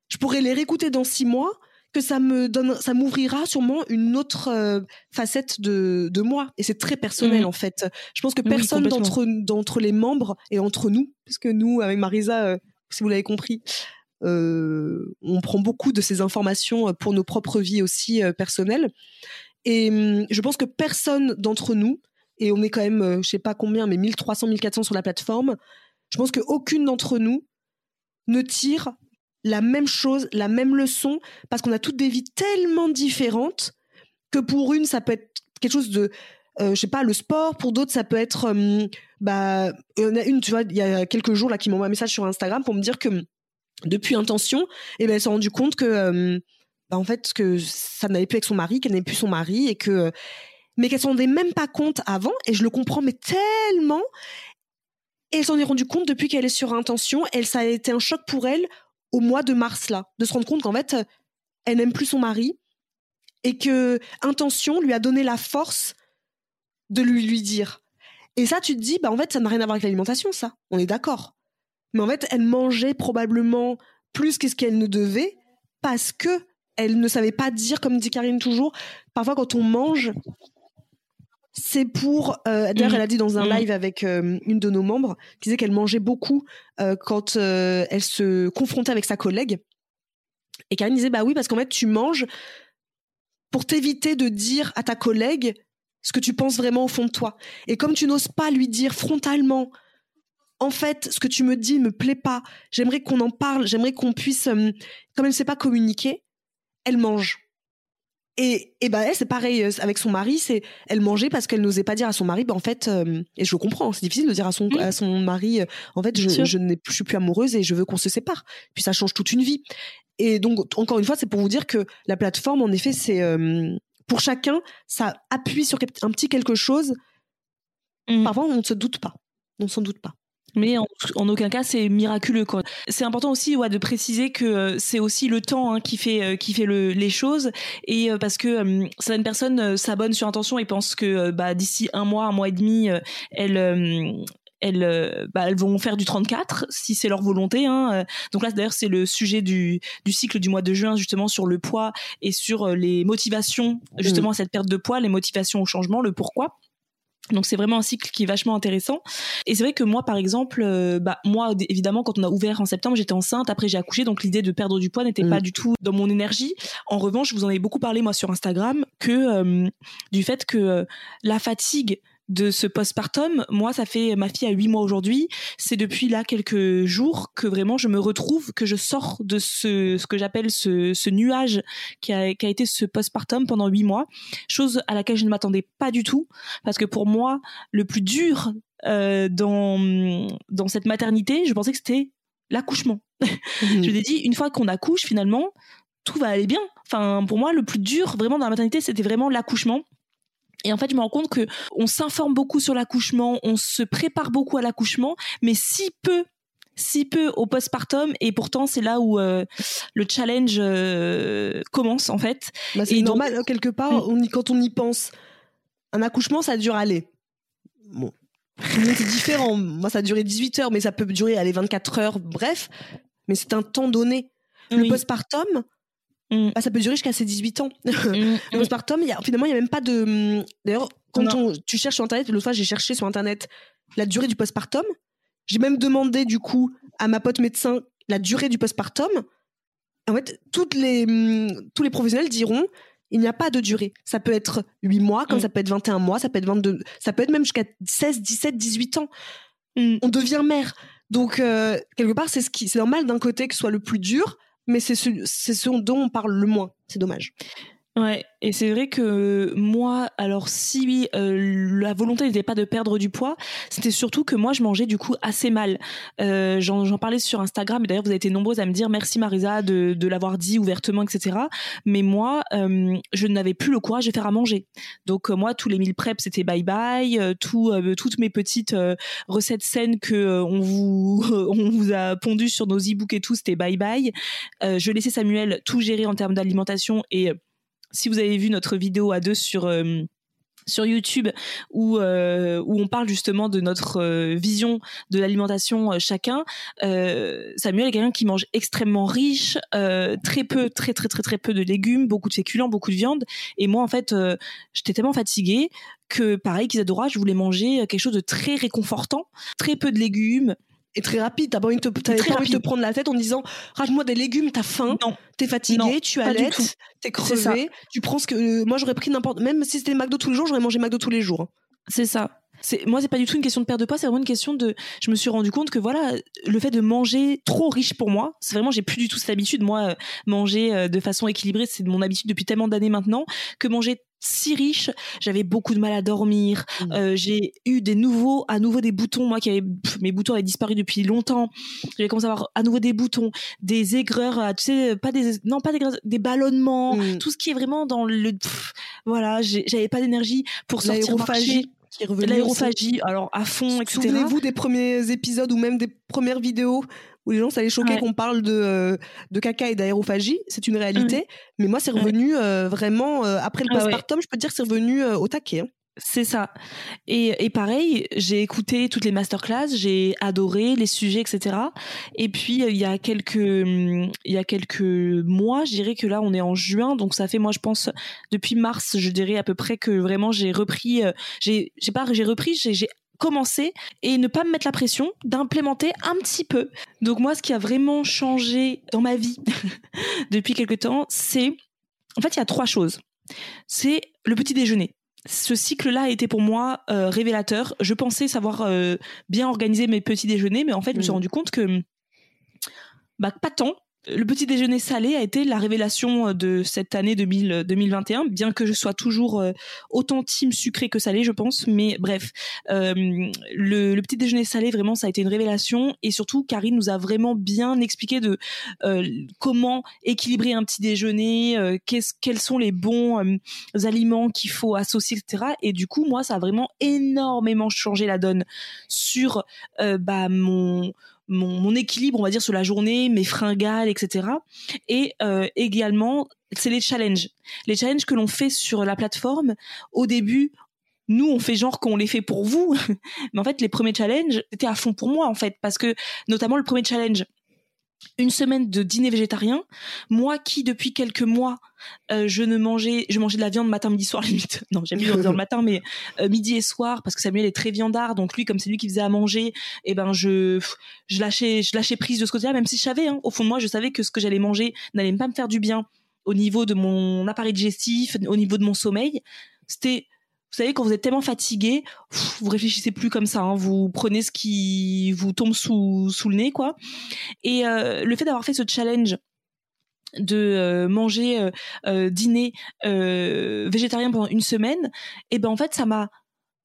je pourrais les réécouter dans six mois que ça me donne, ça m'ouvrira sûrement une autre euh, facette de, de moi. Et c'est très personnel
Mhm.
en fait. Je pense que
Oui,
personne d'entre d'entre les membres et entre nous, parce que nous avec Marisa, euh, si vous l'avez compris, euh, on prend beaucoup de ces informations pour nos propres vies aussi personnelles. Et hum, je pense que personne d'entre nous, et on est quand même, je sais pas combien, mais 1300, 1400 sur la plateforme, je pense qu'aucune d'entre nous ne tire la même chose, la même leçon, parce qu'on a toutes des vies tellement différentes que pour une, ça peut être quelque chose de, euh, je sais pas, le sport, pour d'autres, ça peut être, hum, bah, il y en a une, tu vois, il y a quelques jours là qui m'envoie un message sur Instagram pour me dire que depuis intention, eh ben, elle s'est rendue compte que, hum, bah, en fait, que ça n'allait plus avec son mari, qu'elle n'avait plus son mari et que, mais qu'elle s'en rendait même pas compte avant, et je le comprends, mais tellement. Elle s'en est rendue compte depuis qu'elle est sur intention. Elle, ça a été un choc pour elle au mois de mars là, de se rendre compte qu'en fait, elle n'aime plus son mari et que intention lui a donné la force de lui lui dire. Et ça, tu te dis, bah en fait, ça n'a rien à voir avec l'alimentation, ça. On est d'accord. Mais en fait, elle mangeait probablement plus que ce qu'elle ne devait parce que elle ne savait pas dire, comme dit Karine toujours. Parfois, quand on mange, c'est pour. euh, D'ailleurs,
Mhm.
elle a dit dans un
Mhm.
live avec euh, une de nos membres, qui disait qu'elle mangeait beaucoup euh, quand euh, elle se confrontait avec sa collègue. Et Karine disait bah oui parce qu'en fait tu manges pour t'éviter de dire à ta collègue ce que tu penses vraiment au fond de toi. Et comme tu n'oses pas lui dire frontalement en fait, ce que tu me dis me plaît pas. J'aimerais qu'on en parle. J'aimerais qu'on puisse, euh, comme elle ne sait pas communiquer, elle mange. Et, et ben elle, c'est pareil euh, avec son mari. C'est elle mangeait parce qu'elle n'osait pas dire à son mari. Ben en fait, euh, et je comprends, c'est difficile de dire à son
Mm.
à son mari. euh, en fait, je, je n'ai plus- je suis plus amoureuse et je veux qu'on se sépare. Puis ça change toute une vie. Et donc encore une fois, c'est pour vous dire que la plateforme, en effet, c'est euh, pour chacun, ça appuie sur un petit quelque chose.
Mm.
Parfois, on ne se doute pas. On ne s'en doute pas.
Mais en, en aucun cas, c'est miraculeux. C'est important aussi ouais, de préciser que euh, c'est aussi le temps hein, qui fait, euh, qui fait le- les choses. Et euh, parce que certaines personnes s'abonnent sur intention et pensent que bah, d'ici un mois, un mois et demi, elles, elles, bah, elles vont faire du 34 si c'est leur volonté. Hein. Donc là, d'ailleurs, c'est le sujet du, du cycle du mois de juin, justement, sur le poids et sur les motivations, justement, à cette perte de poids, les motivations au changement, le pourquoi. Donc c'est vraiment un cycle qui est vachement intéressant. Et c'est vrai que moi, par exemple, euh, bah moi, évidemment, quand on a ouvert en septembre, j'étais enceinte. Après, j'ai accouché, donc l'idée de perdre du poids n'était
Mm.
pas du tout dans mon énergie. En revanche, je vous en ai beaucoup parlé moi sur Instagram que euh, du fait que euh, la fatigue de ce postpartum, moi, ça fait ma fille a huit mois aujourd'hui. C'est depuis là quelques jours que vraiment je me retrouve, que je sors de ce, ce que j'appelle ce, ce nuage qui a, qui a été ce postpartum pendant huit mois. Chose à laquelle je ne m'attendais pas du tout, parce que pour moi, le plus dur euh, dans dans cette maternité, je pensais que c'était l'accouchement. Je l'ai dit, une fois qu'on accouche, finalement, tout va aller bien. Enfin, pour moi, le plus dur vraiment dans la maternité, c'était vraiment l'accouchement. Et en fait, je me rends compte que on s'informe beaucoup sur l'accouchement, on se prépare beaucoup à l'accouchement, mais si peu, si peu au postpartum. Et pourtant, c'est là où euh, le challenge euh, commence en fait.
Bah, c'est
Et donc-
normal, hein, quelque part,
Mm.
on y- quand on y pense. Un accouchement, ça dure aller. Bon. C'est différent. Moi, ça a duré 18 heures, mais ça peut durer aller 24 heures, bref. Mais c'est un temps donné. Le
Oui.
postpartum,
Mm.
bah, ça peut durer jusqu'à ses 18 ans.
Mm,
Le postpartum, il y a, finalement, il n'y a même pas de. D'ailleurs, quand on- tu cherches sur Internet, l'autre fois, j'ai cherché sur Internet la durée du postpartum. J'ai même demandé, du coup, à ma pote médecin la durée du postpartum. En fait, toutes les, tous les professionnels diront il n'y a pas de durée. Ça peut être 8 mois, comme
Mm.
ça peut être 21 mois, ça peut être 22, ça peut être même jusqu'à 16, 17, 18 ans.
Mm.
On devient mère. Donc, euh, quelque part, c'est ce qui, c'est normal d'un côté que ce soit le plus dur, mais c'est ce, dont on parle le moins. C'est dommage.
Ouais, et c'est vrai que moi, alors si euh, la volonté n'était pas de perdre du poids, c'était surtout que moi je mangeais du coup assez mal. Euh, J'en parlais sur Instagram, et d'ailleurs vous avez été nombreuses à me dire merci Marisa de, l'avoir dit ouvertement, etc. Mais moi, euh, je n'avais plus le courage de faire à manger. Donc euh, moi, tous les meal prep c'était bye bye, tout, toutes mes petites recettes saines que on vous on vous a pondues sur nos e-books et tout, c'était bye bye. Je laissais Samuel tout gérer en termes d'alimentation et si vous avez vu notre vidéo à deux sur euh, sur YouTube où euh, où on parle justement de notre euh, vision de l'alimentation chacun. Samuel est quelqu'un qui mange extrêmement riche, très peu, très très très très peu de légumes, beaucoup de féculents, beaucoup de viande. Et moi en fait, j'étais tellement fatiguée que pareil qu'Isadora, je voulais manger quelque chose de très réconfortant, très peu de légumes.
Et très rapide, t'as pas envie de te, pas envie de te prendre la tête en disant rate-moi des légumes, t'as faim, t'es fatigué,
Non,
tu allaites, t'es crevé, tu prends ce que. euh, moi j'aurais pris n'importe. Même si c'était McDo tous les jours, j'aurais mangé McDo tous les jours. hein.
C'est ça. C'est moi c'est pas du tout une question de perte de poids, c'est vraiment une question de je me suis rendu compte que voilà, le fait de manger trop riche pour moi, c'est vraiment j'ai plus du tout cette habitude moi euh, manger euh, de façon équilibrée, c'est mon habitude depuis tellement d'années maintenant que manger si riche, j'avais beaucoup de mal à dormir.
Mm.
Euh, j'ai eu des nouveaux, à nouveau des boutons. Moi, qui pff, mes boutons avaient disparu depuis longtemps. J'avais commencé à avoir à nouveau des boutons, des aigreurs, euh, tu sais, pas des, non pas des, ballonnements,
Mm.
tout ce qui est vraiment dans le, pff, voilà, j'avais pas d'énergie pour sortir marcher.
L'aérophagie,
alors à fond, etc.
Souvenez-vous des premiers épisodes ou même des premières vidéos où les gens ça les choquait
Ouais.
qu'on parle de, euh, de caca et d'aérophagie. C'est une réalité. Mais moi, c'est revenu euh, vraiment euh, après le
Ah
postpartum. Je peux te dire que c'est revenu euh, au taquet. hein.
C'est ça. Et, et pareil, j'ai écouté toutes les masterclass, j'ai adoré les sujets, etc. Et puis il y a quelques, hum, il y a quelques mois, je dirais que là on est en juin, donc ça fait moi je pense depuis mars, je dirais à peu près que vraiment j'ai repris, j'ai, j'ai pas, j'ai repris, j'ai, j'ai commencé et ne pas me mettre la pression d'implémenter un petit peu. Donc moi, ce qui a vraiment changé dans ma vie depuis quelque temps, c'est, en fait, il y a trois choses. C'est le petit déjeuner ce cycle-là a été pour moi euh, révélateur. Je pensais savoir euh, bien organiser mes petits déjeuners, mais en fait, je me suis
Mhm.
rendu compte que bah, pas tant. Le petit déjeuner salé a été la révélation euh, de cette année 2000, 2021, bien que je sois toujours euh, autant team sucré que salé, je pense. Mais bref, euh, le, petit déjeuner salé, vraiment, ça a été une révélation. Et surtout, Karine nous a vraiment bien expliqué euh, comment équilibrer un petit déjeuner, euh, quels sont les bons euh, aliments qu'il faut associer, etc. Et du coup, moi, ça a vraiment énormément changé la donne sur euh, bah, mon, mon, mon équilibre, on va dire, sur la journée, mes fringales, etc. Et euh, également, c'est les challenges. Les challenges que l'on fait sur la plateforme, au début, nous, on fait genre qu'on les fait pour vous. Mais en fait, les premiers challenges, c'était à fond pour moi, en fait. Parce que, notamment, le premier challenge, une semaine de dîner végétarien. Moi qui, depuis quelques mois, euh, je ne mangeais, je mangeais de la viande matin, midi, soir, limite. Non, j'aime bien le matin, mais euh, midi et soir, parce que Samuel est très viandard, donc lui, comme c'est lui qui faisait à manger, et ben je, je lâchais, je lâchais prise de ce côté-là, même si je savais, hein, au fond de moi, je savais que ce que j'allais manger n'allait pas me faire du bien au niveau de mon appareil digestif, au niveau de mon sommeil. C'était savez, quand vous êtes tellement fatigué, vous réfléchissez plus comme ça. hein, vous prenez ce qui vous tombe sous, sous le nez, quoi. Et euh, le fait d'avoir fait ce challenge de euh, manger euh, dîner végétarien pendant une semaine, et ben en fait ça m'a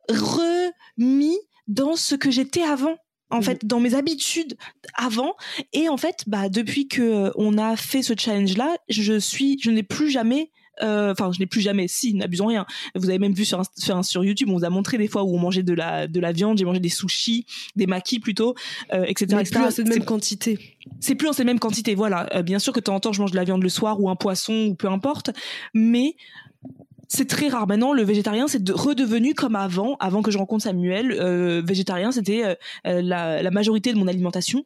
remis dans ce que j'étais avant en
Mhm.
fait dans mes habitudes avant et en fait bah depuis que on a fait ce challenge là je suis je n'ai plus jamais euh, enfin je n'ai plus jamais si n'abusons rien vous avez même vu sur sur, YouTube on vous a montré des fois où on mangeait de la de la viande j'ai mangé des sushis des maquis plutôt euh, etc
Mais
etc.
plus à cette même quantité.
c'est plus en ces mêmes quantités, voilà. Euh, bien sûr que de temps en temps, je mange de la viande le soir ou un poisson ou peu importe, mais c'est très rare. Maintenant, le végétarien, c'est de- redevenu comme avant, avant que je rencontre Samuel. Euh, végétarien, c'était euh, la, la majorité de mon alimentation.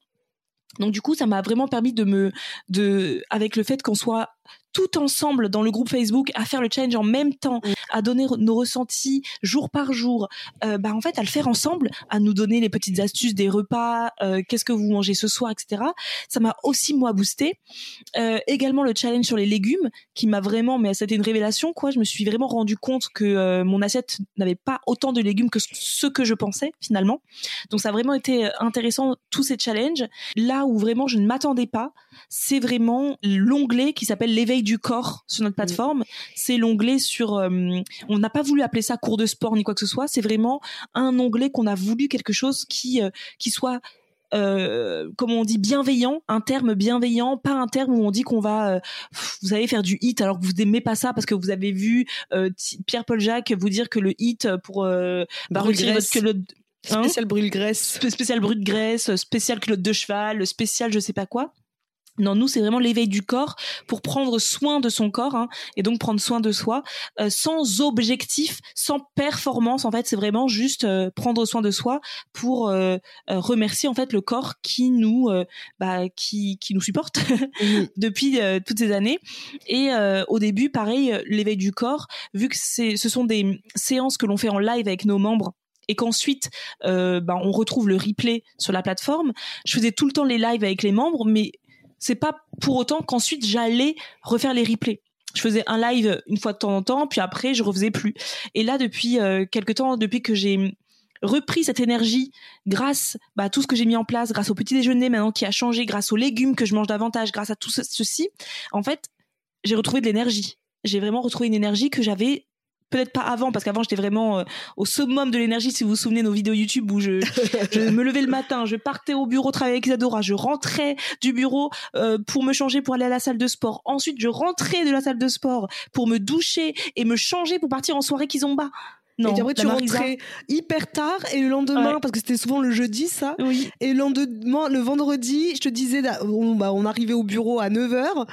Donc du coup, ça m'a vraiment permis de me, de, avec le fait qu'on soit tout ensemble dans le groupe Facebook à faire le challenge en même temps, à donner nos ressentis jour par jour, euh, bah en fait à le faire ensemble, à nous donner les petites astuces des repas, euh, qu'est-ce que vous mangez ce soir, etc. Ça m'a aussi moi boosté. Euh, également le challenge sur les légumes qui m'a vraiment, mais c'était une révélation quoi. Je me suis vraiment rendu compte que euh, mon assiette n'avait pas autant de légumes que ce que je pensais finalement. Donc ça a vraiment été intéressant tous ces challenges. Là où vraiment je ne m'attendais pas, c'est vraiment l'onglet qui s'appelle l'éveil du corps sur notre plateforme. C'est l'onglet sur, euh, on n'a pas voulu appeler ça cours de sport ni quoi que ce soit. C'est vraiment un onglet qu'on a voulu quelque chose qui euh, qui soit euh, comment on dit bienveillant, un terme bienveillant, pas un terme où on dit qu'on va, euh, vous allez faire du hit alors que vous n'aimez pas ça parce que vous avez vu euh, Pierre-Paul Jacques vous dire que le hit pour euh, bah, votre culotte, hein
Spécial brûle-graisse.
Spé- spécial brut de graisse, spécial culotte de cheval, spécial je sais pas quoi. Non, nous c'est vraiment l'éveil du corps pour prendre soin de son corps hein, et donc prendre soin de soi euh, sans objectif, sans performance. En fait, c'est vraiment juste euh, prendre soin de soi pour euh, euh, remercier en fait le corps qui nous euh, bah, qui qui nous supporte
Mhm.
depuis euh, toutes ces années. Et euh, au début, pareil, l'éveil du corps, vu que c'est ce sont des séances que l'on fait en live avec nos membres et qu'ensuite euh, bah, on retrouve le replay sur la plateforme. Je faisais tout le temps les lives avec les membres, mais c'est pas pour autant qu'ensuite j'allais refaire les replays. Je faisais un live une fois de temps en temps, puis après je refaisais plus. Et là, depuis euh, quelque temps, depuis que j'ai repris cette énergie grâce bah, à tout ce que j'ai mis en place, grâce au petit déjeuner maintenant qui a changé, grâce aux légumes que je mange davantage, grâce à tout ce- ceci, en fait, j'ai retrouvé de l'énergie. J'ai vraiment retrouvé une énergie que j'avais peut-être pas avant parce qu'avant j'étais vraiment euh, au summum de l'énergie si vous vous souvenez de nos vidéos YouTube où je, je me levais le matin je partais au bureau travailler avec Isadora je rentrais du bureau euh, pour me changer pour aller à la salle de sport ensuite je rentrais de la salle de sport pour me doucher et me changer pour partir en soirée Kizomba non
et puis après, tu
Marisa-
rentrais hyper tard et le lendemain,
Ouais.
parce que c'était souvent le jeudi, ça.
oui
Et le lendemain, le vendredi, je te disais, on, bah, on arrivait au bureau à 9h.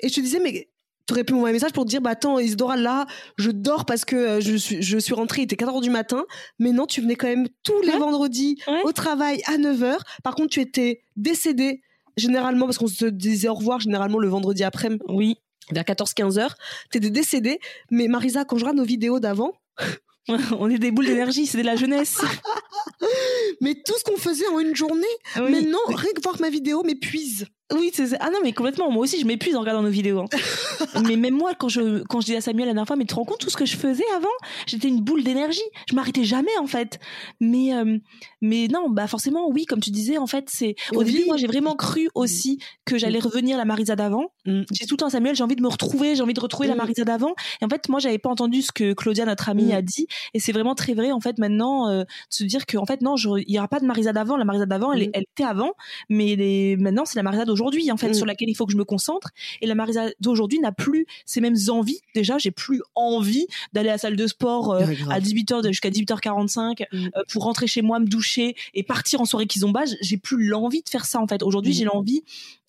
Et je te disais, mais tu aurais pu m'envoyer un message pour te dire, bah attends, Isidora, là, je dors parce que euh, je suis, je suis rentrée, il était 4h du matin. Mais non, tu venais quand même tous les
Ouais.
vendredis
Ouais.
au travail à 9h. Par contre, tu étais décédée, généralement, parce qu'on se disait au revoir, généralement, le vendredi après,
oui
vers 14-15 heures. T'étais décédée. Mais Marisa, quand je regarde nos vidéos d'avant,
on est des boules d'énergie c'est de la jeunesse
mais tout ce qu'on faisait en une journée,
Oui.
maintenant, rien que voir ma vidéo m'épuise.
Oui, c'est. Ah non, mais complètement. Moi aussi, je m'épuise en regardant nos vidéos. hein. mais même moi, quand je, quand je dis à Samuel la dernière fois, mais tu te rends compte tout ce que je faisais avant? J'étais une boule d'énergie. Je m'arrêtais jamais, en fait. Mais, euh, mais non, bah forcément, oui, comme tu disais, en fait, c'est. Au
Oui.
début, moi, j'ai vraiment cru aussi que j'allais revenir la Marisa d'avant.
Mm.
J'ai tout le temps, Samuel, j'ai envie de me retrouver, j'ai envie de retrouver la
Mm.
Marisa d'avant. Et en fait, moi, j'avais pas entendu ce que Claudia, notre amie,
Mm.
a dit. Et c'est vraiment très vrai, en fait, maintenant, euh, de se dire que, en fait, non, il y aura pas de Marisa d'avant. La Marisa d'avant, elle,
Mm.
était avant, mais les- maintenant, c'est la Marisa d'aujourd'hui, en fait,
Mm.
sur laquelle il faut que je me concentre. Et la Marisa d'aujourd'hui n'a plus ces mêmes envies. Déjà, j'ai plus envie d'aller à la salle de sport euh, à 18h de- jusqu'à 18h45
Mm.
euh, pour rentrer chez moi, me doucher et partir en soirée kizomba. J'ai plus l'envie de faire ça, en fait. Aujourd'hui,
Mm.
j'ai l'envie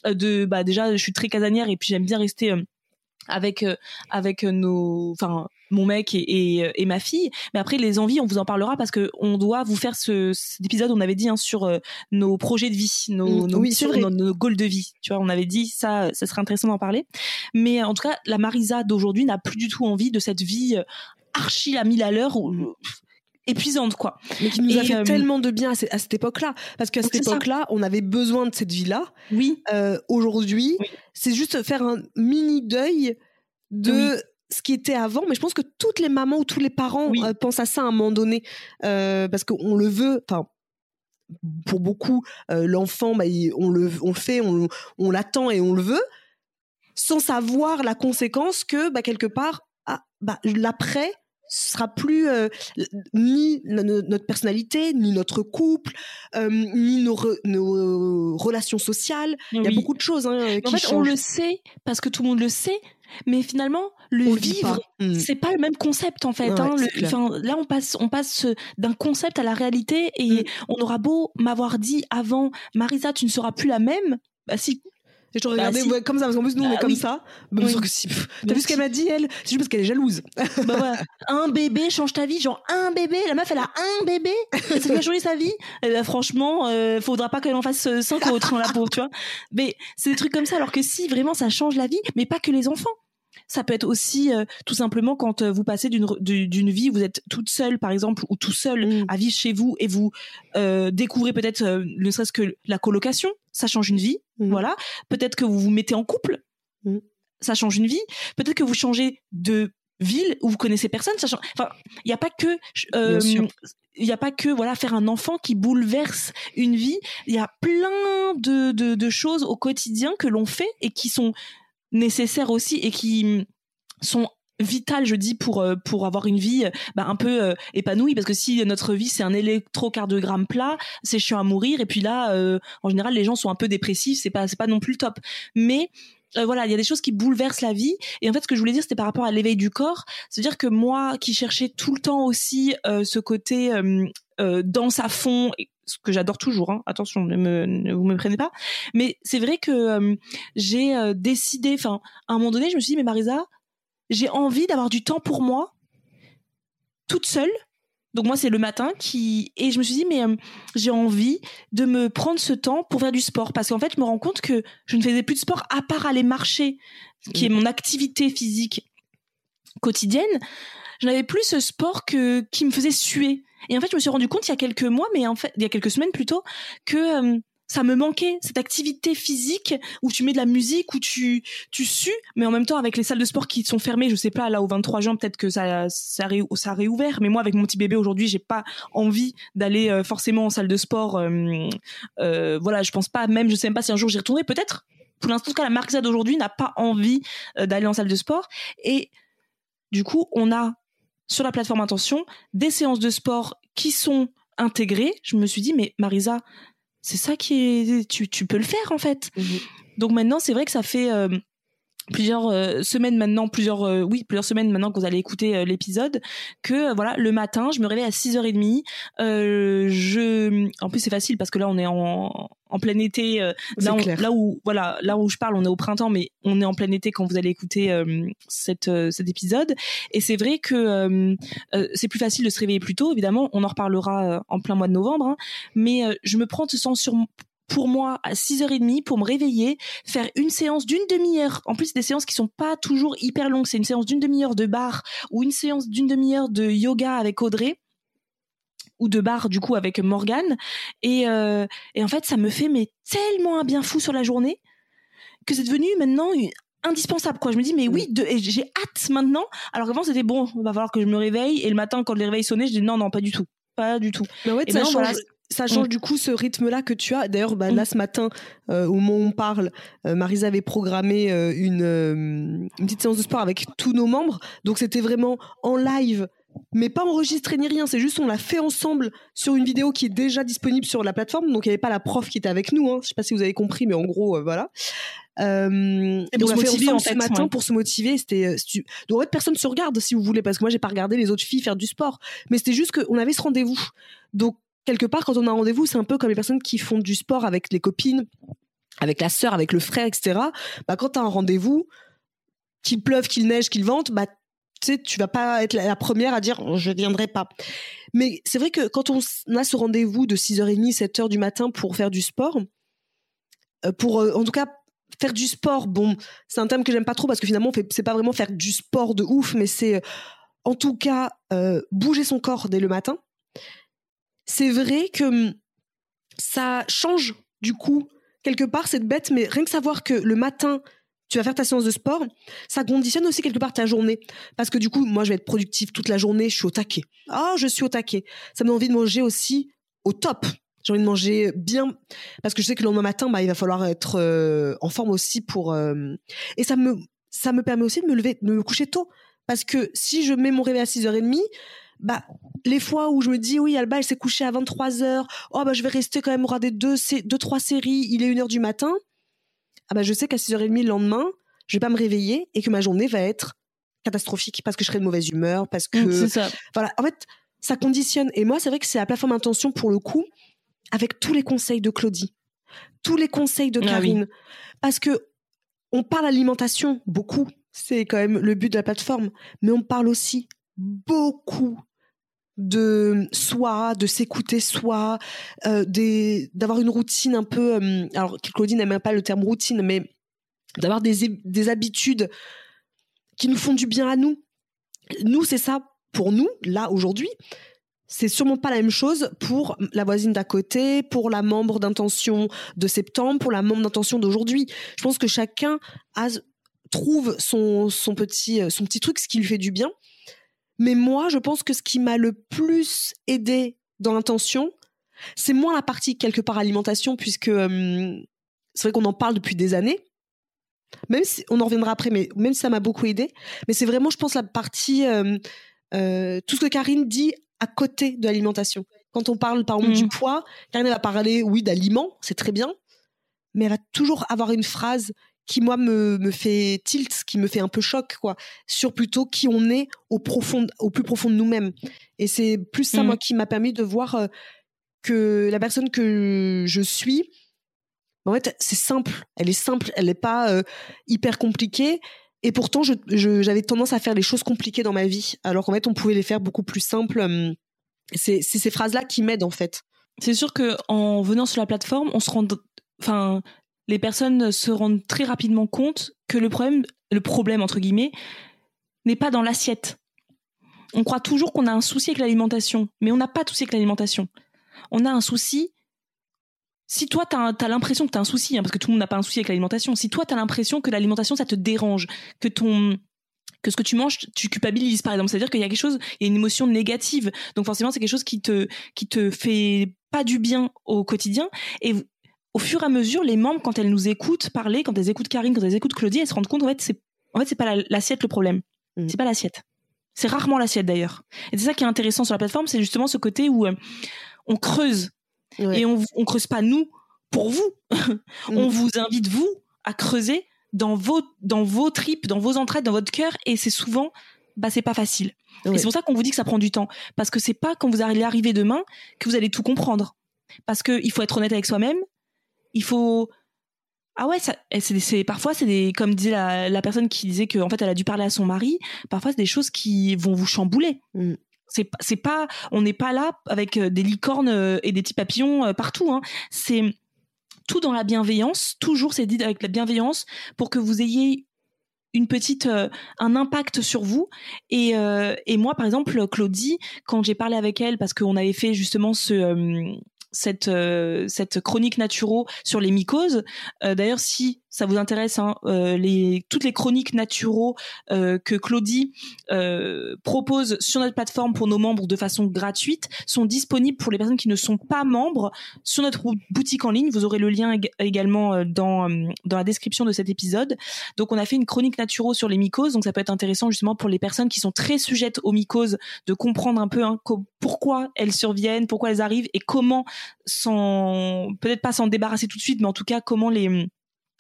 euh, de, bah, déjà, je suis très casanière et puis j'aime bien rester avec, euh, avec nos, enfin, mon mec et, et, et ma fille. Mais après, les envies, on vous en parlera parce que on doit vous faire ce, cet épisode, on avait dit, hein, sur euh, nos projets de vie, nos,
Mm,
nos
oui,
missions, nos, nos goals de vie. Tu vois, on avait dit ça, ça serait intéressant d'en parler. Mais en tout cas, la Marisa d'aujourd'hui n'a plus du tout envie de cette vie euh, archi à mille à l'heure pff, épuisante, quoi.
Mais qui nous a
Et,
fait
euh,
tellement de bien à, ce- à cette époque-là. Parce qu'à cette époque-là, on avait besoin de cette vie-là.
Oui.
Euh, Aujourd'hui,
Oui.
c'est juste faire un mini deuil de ce qui était avant. Mais je pense que toutes les mamans ou tous les parents
Oui.
euh, pensent à ça à un moment donné. Euh, parce qu'on le veut. Enfin. Pour beaucoup, l'enfant, bah, il- on, le, on le fait, on, on l'attend et on le veut, sans savoir la conséquence que, bah, quelque part, ah, bah, l'après ce sera plus euh, ni no- no- notre personnalité, ni notre couple, euh, ni nos, re- nos relations sociales. Il y a beaucoup de choses hein, qui
en fait, on le sait parce que tout le monde le sait, mais finalement, le
On
vivre.
Mm.
c'est pas le même concept en fait.
Ouais,
hein. Le- là, on passe, on passe euh, d'un concept à la réalité et
Mm.
on aura beau m'avoir dit avant, Marisa, tu ne seras plus la même. Bah si,
Et je te regardais
Bah, si.
ouais, comme ça, parce qu'en plus, nous, on est
Bah,
comme
oui.
ça. Bah,
Oui.
sûr que si. T'as
Mais
vu ce qu'elle m'a dit, elle? C'est juste parce qu'elle est jalouse.
bah voilà. Un bébé change ta vie, genre un bébé. La meuf, elle a un bébé. Ça lui a changé sa vie. Et ben, franchement, euh, faudra pas qu'elle en fasse euh, cinq autres, hein, la pauvre, tu vois. Mais c'est des trucs comme ça. Alors que si vraiment ça change la vie, mais pas que les enfants. Ça peut être aussi euh, tout simplement quand euh, vous passez d'une d'une vie, vous êtes toute seule par exemple ou tout seul
Mm.
à vivre chez vous et vous euh, découvrez peut-être euh, ne serait-ce que la colocation, ça change une vie.
Mm.
Voilà. Peut-être que vous vous mettez en couple,
Mm.
ça change une vie. Peut-être que vous changez de ville où vous connaissez personne, ça change. Enfin, il n'y a pas que euh, il n'y a pas que voilà faire un enfant qui bouleverse une vie. Il y a plein de, de, de choses au quotidien que l'on fait et qui sont nécessaires aussi et qui sont vitales, je dis, pour euh, pour avoir une vie euh, bah, un peu euh, épanouie. Parce que si notre vie c'est un électrocardiogramme plat, c'est chiant à mourir. Et puis là, euh, en général, les gens sont un peu dépressifs. C'est pas c'est pas non plus le top. Mais euh, voilà, il y a des choses qui bouleversent la vie. Et en fait, ce que je voulais dire, c'était par rapport à l'éveil du corps. C'est-à-dire que moi, qui cherchais tout le temps aussi euh, ce côté danse à fond, ce que j'adore toujours, hein, attention, ne, me, ne vous me prenez pas, mais c'est vrai que j'ai décidé, enfin, à un moment donné, je me suis dit, mais Marisa, j'ai envie d'avoir du temps pour moi, toute seule. Donc moi, c'est le matin qui... Et je me suis dit, mais euh, j'ai envie de me prendre ce temps pour faire du sport. Parce qu'en fait, je me rends compte que je ne faisais plus de sport à part aller marcher, qui est mon activité physique quotidienne. Je n'avais plus ce sport que, qui me faisait suer. Et en fait, je me suis rendu compte il y a quelques mois, mais en fait, il y a quelques semaines plutôt, que euh, ça me manquait, cette activité physique où tu mets de la musique, où tu, tu sues, mais en même temps, avec les salles de sport qui sont fermées, je sais pas, là, au 23 juin, peut-être que ça, ça, ré- ça a réouvert, mais moi, avec mon petit bébé aujourd'hui, j'ai pas envie d'aller euh, forcément en salle de sport. euh, euh, voilà, je pense pas, même, je sais même pas si un jour j'y retournerai, peut-être. Pour l'instant, en tout cas, la Marquisa d'aujourd'hui n'a pas envie d'aller en salle de sport. Et du coup, on a sur la plateforme Intention des séances de sport qui sont intégrées. Je me suis dit, mais Marisa, c'est ça qui est. Tu, tu peux le faire en fait. Donc maintenant, c'est vrai que ça fait. Plusieurs euh, semaines maintenant, plusieurs euh, oui, plusieurs semaines maintenant que vous allez écouter euh, l'épisode, que euh, voilà, le matin, je me réveille à 6h30, euh, je en plus c'est facile parce que là on est en en plein été euh, là, on- là où voilà, là où je parle, on est au printemps mais on est en plein été quand vous allez écouter euh, cette cet épisode. Et c'est vrai que euh, euh, c'est plus facile de se réveiller plus tôt évidemment, on en reparlera euh, en plein mois de novembre hein, mais euh, je me prends ce temps sur pour moi à 6h30 pour me réveiller, faire une séance d'une demi-heure. En plus, des séances qui sont pas toujours hyper longues. C'est une séance d'une demi-heure de bar ou une séance d'une demi-heure de yoga avec Audrey ou de bar du coup avec Morgane. Et, euh, et en fait, ça me fait mais tellement un bien fou sur la journée que c'est devenu maintenant une- indispensable quoi je me dis mais oui et j'ai hâte maintenant alors qu'avant c'était bon va falloir que je me réveille et le matin quand les réveils sonnaient je dis non non pas du tout pas du tout
Mais ouais,
Et
ça change,
voilà.
Ça change
Mm.
du coup ce rythme-là que tu as. D'ailleurs, bah,
Mm.
là ce matin, euh, au moment où on parle, euh, Marisa avait programmé euh, une, une petite séance de sport avec tous nos membres. Donc c'était vraiment en live, mais pas enregistré ni rien. C'est juste on l'a fait ensemble sur une vidéo qui est déjà disponible sur la plateforme. Donc il n'y avait pas la prof qui était avec nous. Hein. Je sais pas si vous avez compris, mais en gros, voilà. Euh,
Et pour
on l'a fait ensemble
en
ce matin
ouais.
pour se motiver. C'était, donc en fait personne se regarde si vous voulez, parce que moi j'ai pas regardé les autres filles faire du sport. Mais c'était juste qu'on avait ce rendez-vous. Donc quelque part, quand on a un rendez-vous, c'est un peu comme les personnes qui font du sport avec les copines, avec la sœur, avec le frère, etc. Bah, quand tu as un rendez-vous, qu'il pleuve, qu'il neige, qu'il vente, bah, tu sais, vas pas être la première à dire je viendrai pas. Mais c'est vrai que quand on a ce rendez-vous de 6h30, 7h du matin pour faire du sport, euh, pour euh, en tout cas faire du sport, bon, c'est un terme que j'aime pas trop parce que finalement, c'est pas vraiment faire du sport de ouf, mais c'est en tout cas euh, bouger son corps dès le matin. C'est vrai que hum, ça change du coup quelque part, c'est bête, mais rien que savoir que le matin, tu vas faire ta séance de sport, ça conditionne aussi quelque part ta journée. Parce que du coup, moi, je vais être productive toute la journée, je suis au taquet. Ah, je suis au taquet. Ça me donne envie de manger aussi au top. J'ai envie de manger bien. Parce que je sais que le lendemain matin, bah, il va falloir être euh, en forme aussi pour. euh, Et ça me, ça me permet aussi de me lever, de me coucher tôt. Parce que si je mets mon réveil à 6h30, bah, les fois où je me dis, oui, Alba, elle s'est couchée à 23h, oh, bah, je vais rester quand même regarder deux, deux, trois séries, il est 1h du matin. Ah, bah, je sais qu'à 6h30 le lendemain, je vais pas me réveiller et que ma journée va être catastrophique parce que je serai de mauvaise humeur, parce que.
Mm, ça
Voilà. En fait, ça conditionne. Et moi, c'est vrai que c'est la plateforme Intention pour le coup, avec tous les conseils de Claudie. tous les conseils de
Ah oui.
Karine, parce que on parle alimentation beaucoup, c'est quand même le but de la plateforme, mais on parle aussi beaucoup de soi, de s'écouter soi, euh, d'avoir une routine un peu. euh, alors, Claudine n'aime pas le terme routine, mais d'avoir des, des habitudes qui nous font du bien à nous. Nous, c'est ça pour nous, là, aujourd'hui. C'est sûrement pas la même chose pour la voisine d'à côté, pour la membre d'intention de septembre, pour la membre d'intention d'aujourd'hui. Je pense que chacun a, trouve son, petit, son petit truc, ce qui lui fait du bien. Mais moi, je pense que ce qui m'a le plus aidé dans l'intention, c'est moins la partie quelque part alimentation, puisque euh, c'est vrai qu'on en parle depuis des années. Même si on en reviendra après, mais même si ça m'a beaucoup aidé. Mais c'est vraiment, je pense, la partie euh, euh, tout ce que Karine dit à côté de l'alimentation. Quand on parle par exemple du poids, Karine elle va parler, oui, d'aliments, c'est très bien, mais elle va toujours avoir une phrase qui moi me, me fait tilt, qui me fait un peu choc, quoi, sur plutôt qui on est au profond, au plus profond de nous-mêmes. Et c'est plus ça
Mhm.
moi qui m'a permis de voir euh, que la personne que je suis, en fait, c'est simple. Elle est simple. Elle n'est pas euh, hyper compliquée. Et pourtant, je- je- j'avais tendance à faire les choses compliquées dans ma vie, alors qu'en fait, on pouvait les faire beaucoup plus simples. C'est c'est ces phrases-là qui m'aident en fait.
C'est sûr que en venant sur la plateforme, on se rend, enfin, les personnes se rendent très rapidement compte que le problème, le problème entre guillemets, n'est pas dans l'assiette. On croit toujours qu'on a un souci avec l'alimentation, mais on n'a pas de souci avec l'alimentation. On a un souci. Si toi, tu as, l'impression que tu as un souci, hein, parce que tout le monde n'a pas un souci avec l'alimentation, si toi, tu as l'impression que l'alimentation, ça te dérange, que ton que ce que tu manges, tu culpabilises par exemple, c'est-à-dire qu'il y a quelque chose, il y a une émotion négative, donc forcément c'est quelque chose qui te qui te fait pas du bien au quotidien. Et au fur et à mesure, les membres, quand elles nous écoutent parler, quand elles écoutent Karine, quand elles écoutent Claudie, elles se rendent compte en fait c'est en fait pas la- l'assiette le problème,
Mm.
c'est pas l'assiette. C'est rarement l'assiette d'ailleurs. Et c'est ça qui est intéressant sur la plateforme, c'est justement ce côté où euh, on creuse
Ouais.
et on on creuse pas nous pour vous. on vous invite vous à creuser dans vos dans vos tripes, dans vos entrailles, dans votre cœur et c'est souvent bah c'est pas facile.
Ouais.
Et c'est pour ça qu'on vous dit que ça prend du temps parce que c'est pas quand vous allez arriver demain que vous allez tout comprendre. Parce que il faut être honnête avec soi-même, il faut ah ouais, et c'est, parfois c'est des, comme disait la, la personne qui disait que en fait elle a dû parler à son mari. Parfois c'est des choses qui vont vous chambouler.
Mm.
C'est, c'est pas, on n'est pas là avec euh, des licornes euh, et des petits papillons euh, partout. Hein. C'est tout dans la bienveillance. Toujours c'est dit avec la bienveillance pour que vous ayez une petite euh, un impact sur vous et euh, et moi par exemple Claudie quand j'ai parlé avec elle parce qu'on avait fait justement ce euh, cette euh, cette chronique naturo sur les mycoses. Euh, d'ailleurs si ça vous intéresse hein, euh, les toutes les chroniques naturo euh, que Claudie euh, propose sur notre plateforme pour nos membres de façon gratuite sont disponibles pour les personnes qui ne sont pas membres sur notre boutique en ligne. Vous aurez le lien ég- également euh, dans euh, dans la description de cet épisode. Donc on a fait une chronique naturo sur les mycoses, donc ça peut être intéressant justement pour les personnes qui sont très sujettes aux mycoses de comprendre un peu hein, pourquoi elles surviennent, pourquoi elles arrivent et comment s'en peut-être pas s'en débarrasser tout de suite, mais en tout cas comment les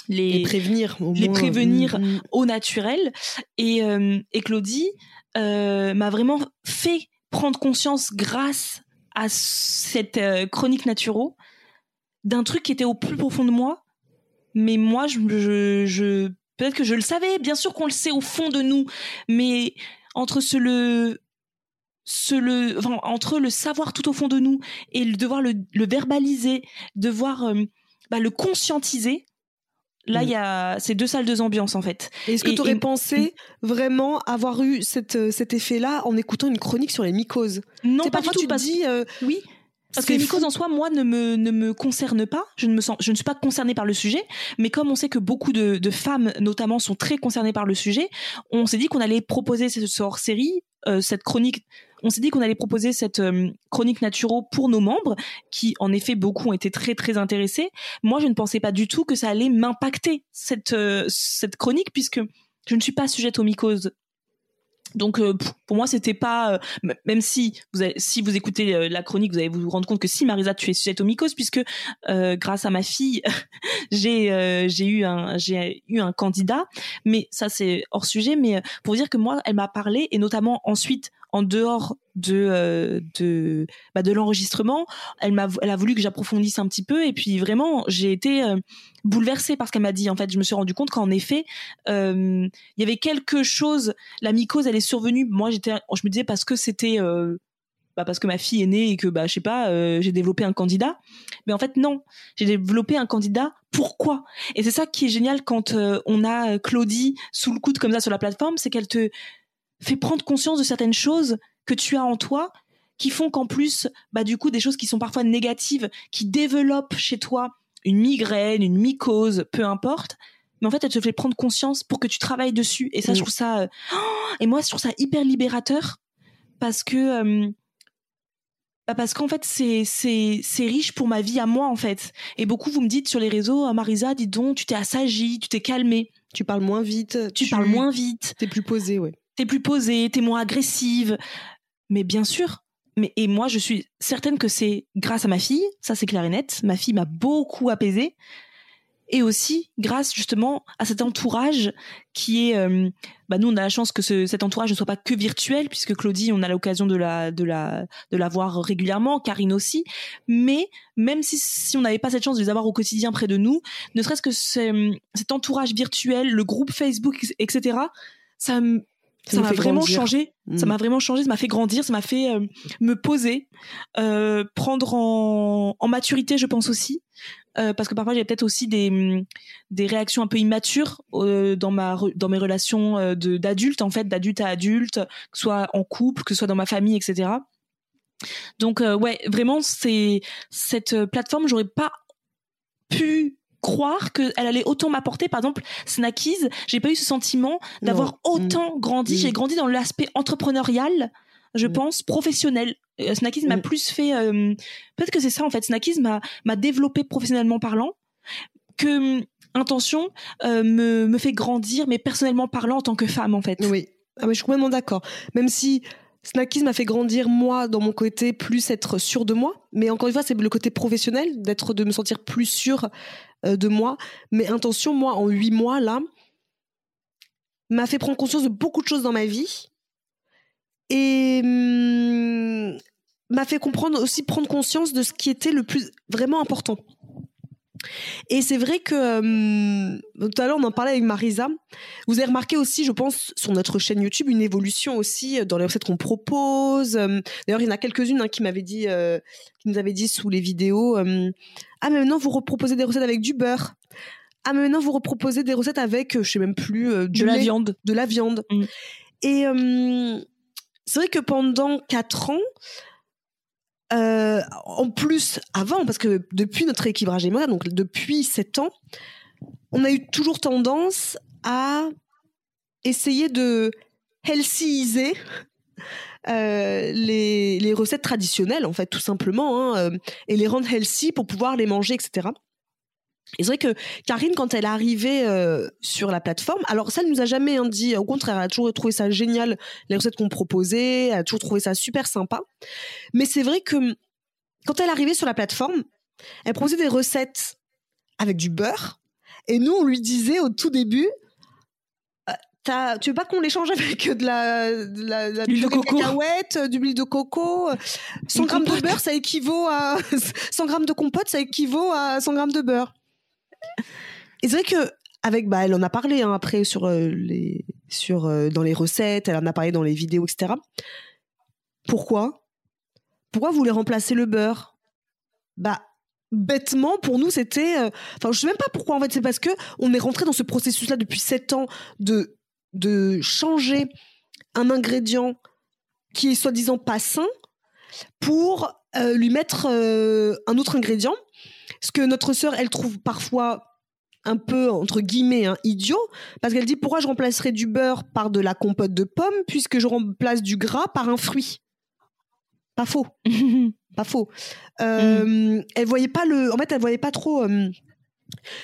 les,
les prévenir. au
les
moins.
prévenir.
Mm, mm.
au naturel. Et, euh, et Claudie euh, m'a vraiment fait prendre conscience grâce à cette euh, chronique naturo d'un truc qui était au plus profond de moi. Mais moi, je, je, je- peut-être que je le savais. Bien sûr qu'on le sait au fond de nous, mais entre ce le ce le enfin, entre le savoir tout au fond de nous et le devoir le, le verbaliser, devoir euh, bah, le conscientiser. Là, il y a ces deux salles, deux ambiances en fait.
Est-ce que tu aurais
et-
pensé vraiment avoir eu cette, euh, cet effet-là en écoutant une chronique sur les mycoses?
Non, pas
parfois
du tout.
tu
parce-
dis, euh,
Oui. Parce que les mycoses
fou.
en soi, moi, ne me, ne me concerne pas. Je ne me sens, je ne suis pas concernée par le sujet. Mais comme on sait que beaucoup de, de femmes, notamment, sont très concernées par le sujet, on s'est dit qu'on allait proposer ce, ce hors-série, euh, cette chronique. On s'est dit qu'on allait proposer cette euh, chronique naturo pour nos membres, qui, en effet, beaucoup ont été très, très intéressés. Moi, je ne pensais pas du tout que ça allait m'impacter, cette, euh, cette chronique, puisque je ne suis pas sujette aux mycoses donc euh, pour moi c'était pas même si vous si vous écoutez la chronique vous allez vous rendre compte que si Marisa tu es sujette aux mycoses puisque grâce à ma fille j'ai j'ai eu un j'ai eu un candidat mais ça c'est hors sujet mais pour dire que moi elle m'a parlé et notamment ensuite en dehors de de bah, de l'enregistrement. Elle m'a elle a voulu que j'approfondisse un petit peu et puis vraiment j'ai été bouleversée par ce qu'elle m'a dit. En fait, je me suis rendu compte qu'en effet il y avait quelque chose. La mycose elle est survenue. Moi j'étais je me disais parce que c'était bah parce que ma fille est née et que bah je sais pas euh, j'ai développé un candidat mais en fait non j'ai développé un candidat pourquoi? Et c'est ça qui est génial quand euh, on a Claudie sous le coude comme ça sur la plateforme c'est qu'elle te fait prendre conscience de certaines choses que tu as en toi qui font qu'en plus bah du coup des choses qui sont parfois négatives qui développent chez toi une migraine une mycose peu importe. Mais en fait elle te fait prendre conscience pour que tu travailles dessus. Et ça je trouve ça euh, et moi je trouve ça hyper libérateur parce que bah parce qu'en fait c'est c'est c'est riche pour ma vie à moi en fait. Et beaucoup vous me dites sur les réseaux ah, Marisa dis donc tu t'es assagie tu t'es calmée
tu parles moins vite
tu, parles moins vite.
t'es plus posée ouais
t'es plus posée t'es moins agressive. Mais bien sûr mais et moi je suis certaine que c'est grâce à ma fille ça c'est clair et net. Ma fille m'a beaucoup apaisée. Et aussi grâce justement à cet entourage qui est euh, bah nous on a la chance que ce, cet entourage ne soit pas que virtuel puisque Claudie on a l'occasion de la de la de la voir régulièrement Karine aussi. Mais même si si on n'avait pas cette chance de les avoir au quotidien près de nous ne serait-ce que cet entourage virtuel le groupe Facebook etc ça ça m'a vraiment changé. Ça mmh. m'a vraiment changé ça m'a fait grandir ça m'a fait euh, me poser euh, prendre en, en maturité je pense aussi. Euh, parce que parfois j'ai peut-être aussi des mm, des réactions un peu immatures euh, dans ma dans mes relations euh, de d'adulte en fait d'adulte à adulte que ce soit en couple que ce soit dans ma famille etc donc ouais vraiment c'est cette plateforme j'aurais pas pu croire qu'elle allait autant m'apporter par exemple Snackies j'ai pas eu ce sentiment d'avoir autant grandi mm. j'ai grandi dans l'aspect entrepreneurial je mm. pense professionnel euh, Snackies m'a mm. plus fait. Euh, peut-être que c'est ça en fait. Snackies m'a m'a développé professionnellement parlant que mm, intention euh, me me fait grandir, mais personnellement parlant en tant que femme en fait.
Oui, ah, mais je suis complètement d'accord. Même si Snackies m'a fait grandir moi dans mon côté plus être sûr de moi, mais encore une fois c'est le côté professionnel d'être de me sentir plus sûr de moi. Mais intention moi en huit mois là m'a fait prendre conscience de beaucoup de choses dans ma vie et hum, m'a fait comprendre aussi prendre conscience de ce qui était le plus vraiment important. Et c'est vrai que hum, tout à l'heure on en parlait avec Marisa. Vous avez remarqué aussi, je pense, sur notre chaîne YouTube, une évolution aussi dans les recettes qu'on propose. Hum, d'ailleurs, il y en a quelques-unes hein, qui m'avaient dit, euh, qui nous avaient dit sous les vidéos, ah mais maintenant vous reproposez des recettes avec du beurre. Ah mais maintenant vous reproposez des recettes avec, je sais même plus, euh,
de la viande,
de la viande. Mmh. Et c'est vrai que pendant quatre ans, euh, en plus avant, parce que depuis notre équilibrage émotionnel, donc depuis sept ans, on a eu toujours tendance à essayer de healthyiser euh, les, les, recettes traditionnelles, en fait, tout simplement, hein, euh, et les rendre healthy pour pouvoir les manger, etc. Et c'est vrai que Karine, quand elle est arrivée euh, sur la plateforme, alors ça, elle nous a jamais hein, dit. Au contraire, elle a toujours trouvé ça génial, les recettes qu'on proposait. Elle a toujours trouvé ça super sympa. Mais c'est vrai que quand elle est arrivée sur la plateforme, elle proposait des recettes avec du beurre. Et nous, on lui disait au tout début, euh, tu veux pas qu'on l'échange avec de la, de la, de
de coco.
du huile de coco 100 grammes de beurre, ça équivaut à 100 grammes de compote, ça équivaut à 100 grammes de beurre. Et c'est vrai que avec bah elle en a parlé hein, après sur euh, les sur euh, dans les recettes, elle en a parlé dans les vidéos, etc. Pourquoi? Pourquoi vous voulez remplacer le beurre? Bah bêtement pour nous c'était euh, enfin je sais même pas pourquoi en fait c'est parce que on est rentré dans ce processus là depuis sept ans de de changer un ingrédient qui est soi-disant pas sain pour lui mettre un autre ingrédient ce que notre sœur, elle trouve parfois un peu entre guillemets hein, idiot parce qu'elle dit pourquoi je remplacerais du beurre par de la compote de pommes puisque je remplace du gras par un fruit? Pas faux. pas faux. Euh, mm. Elle voyait pas le. En fait, elle voyait pas trop euh,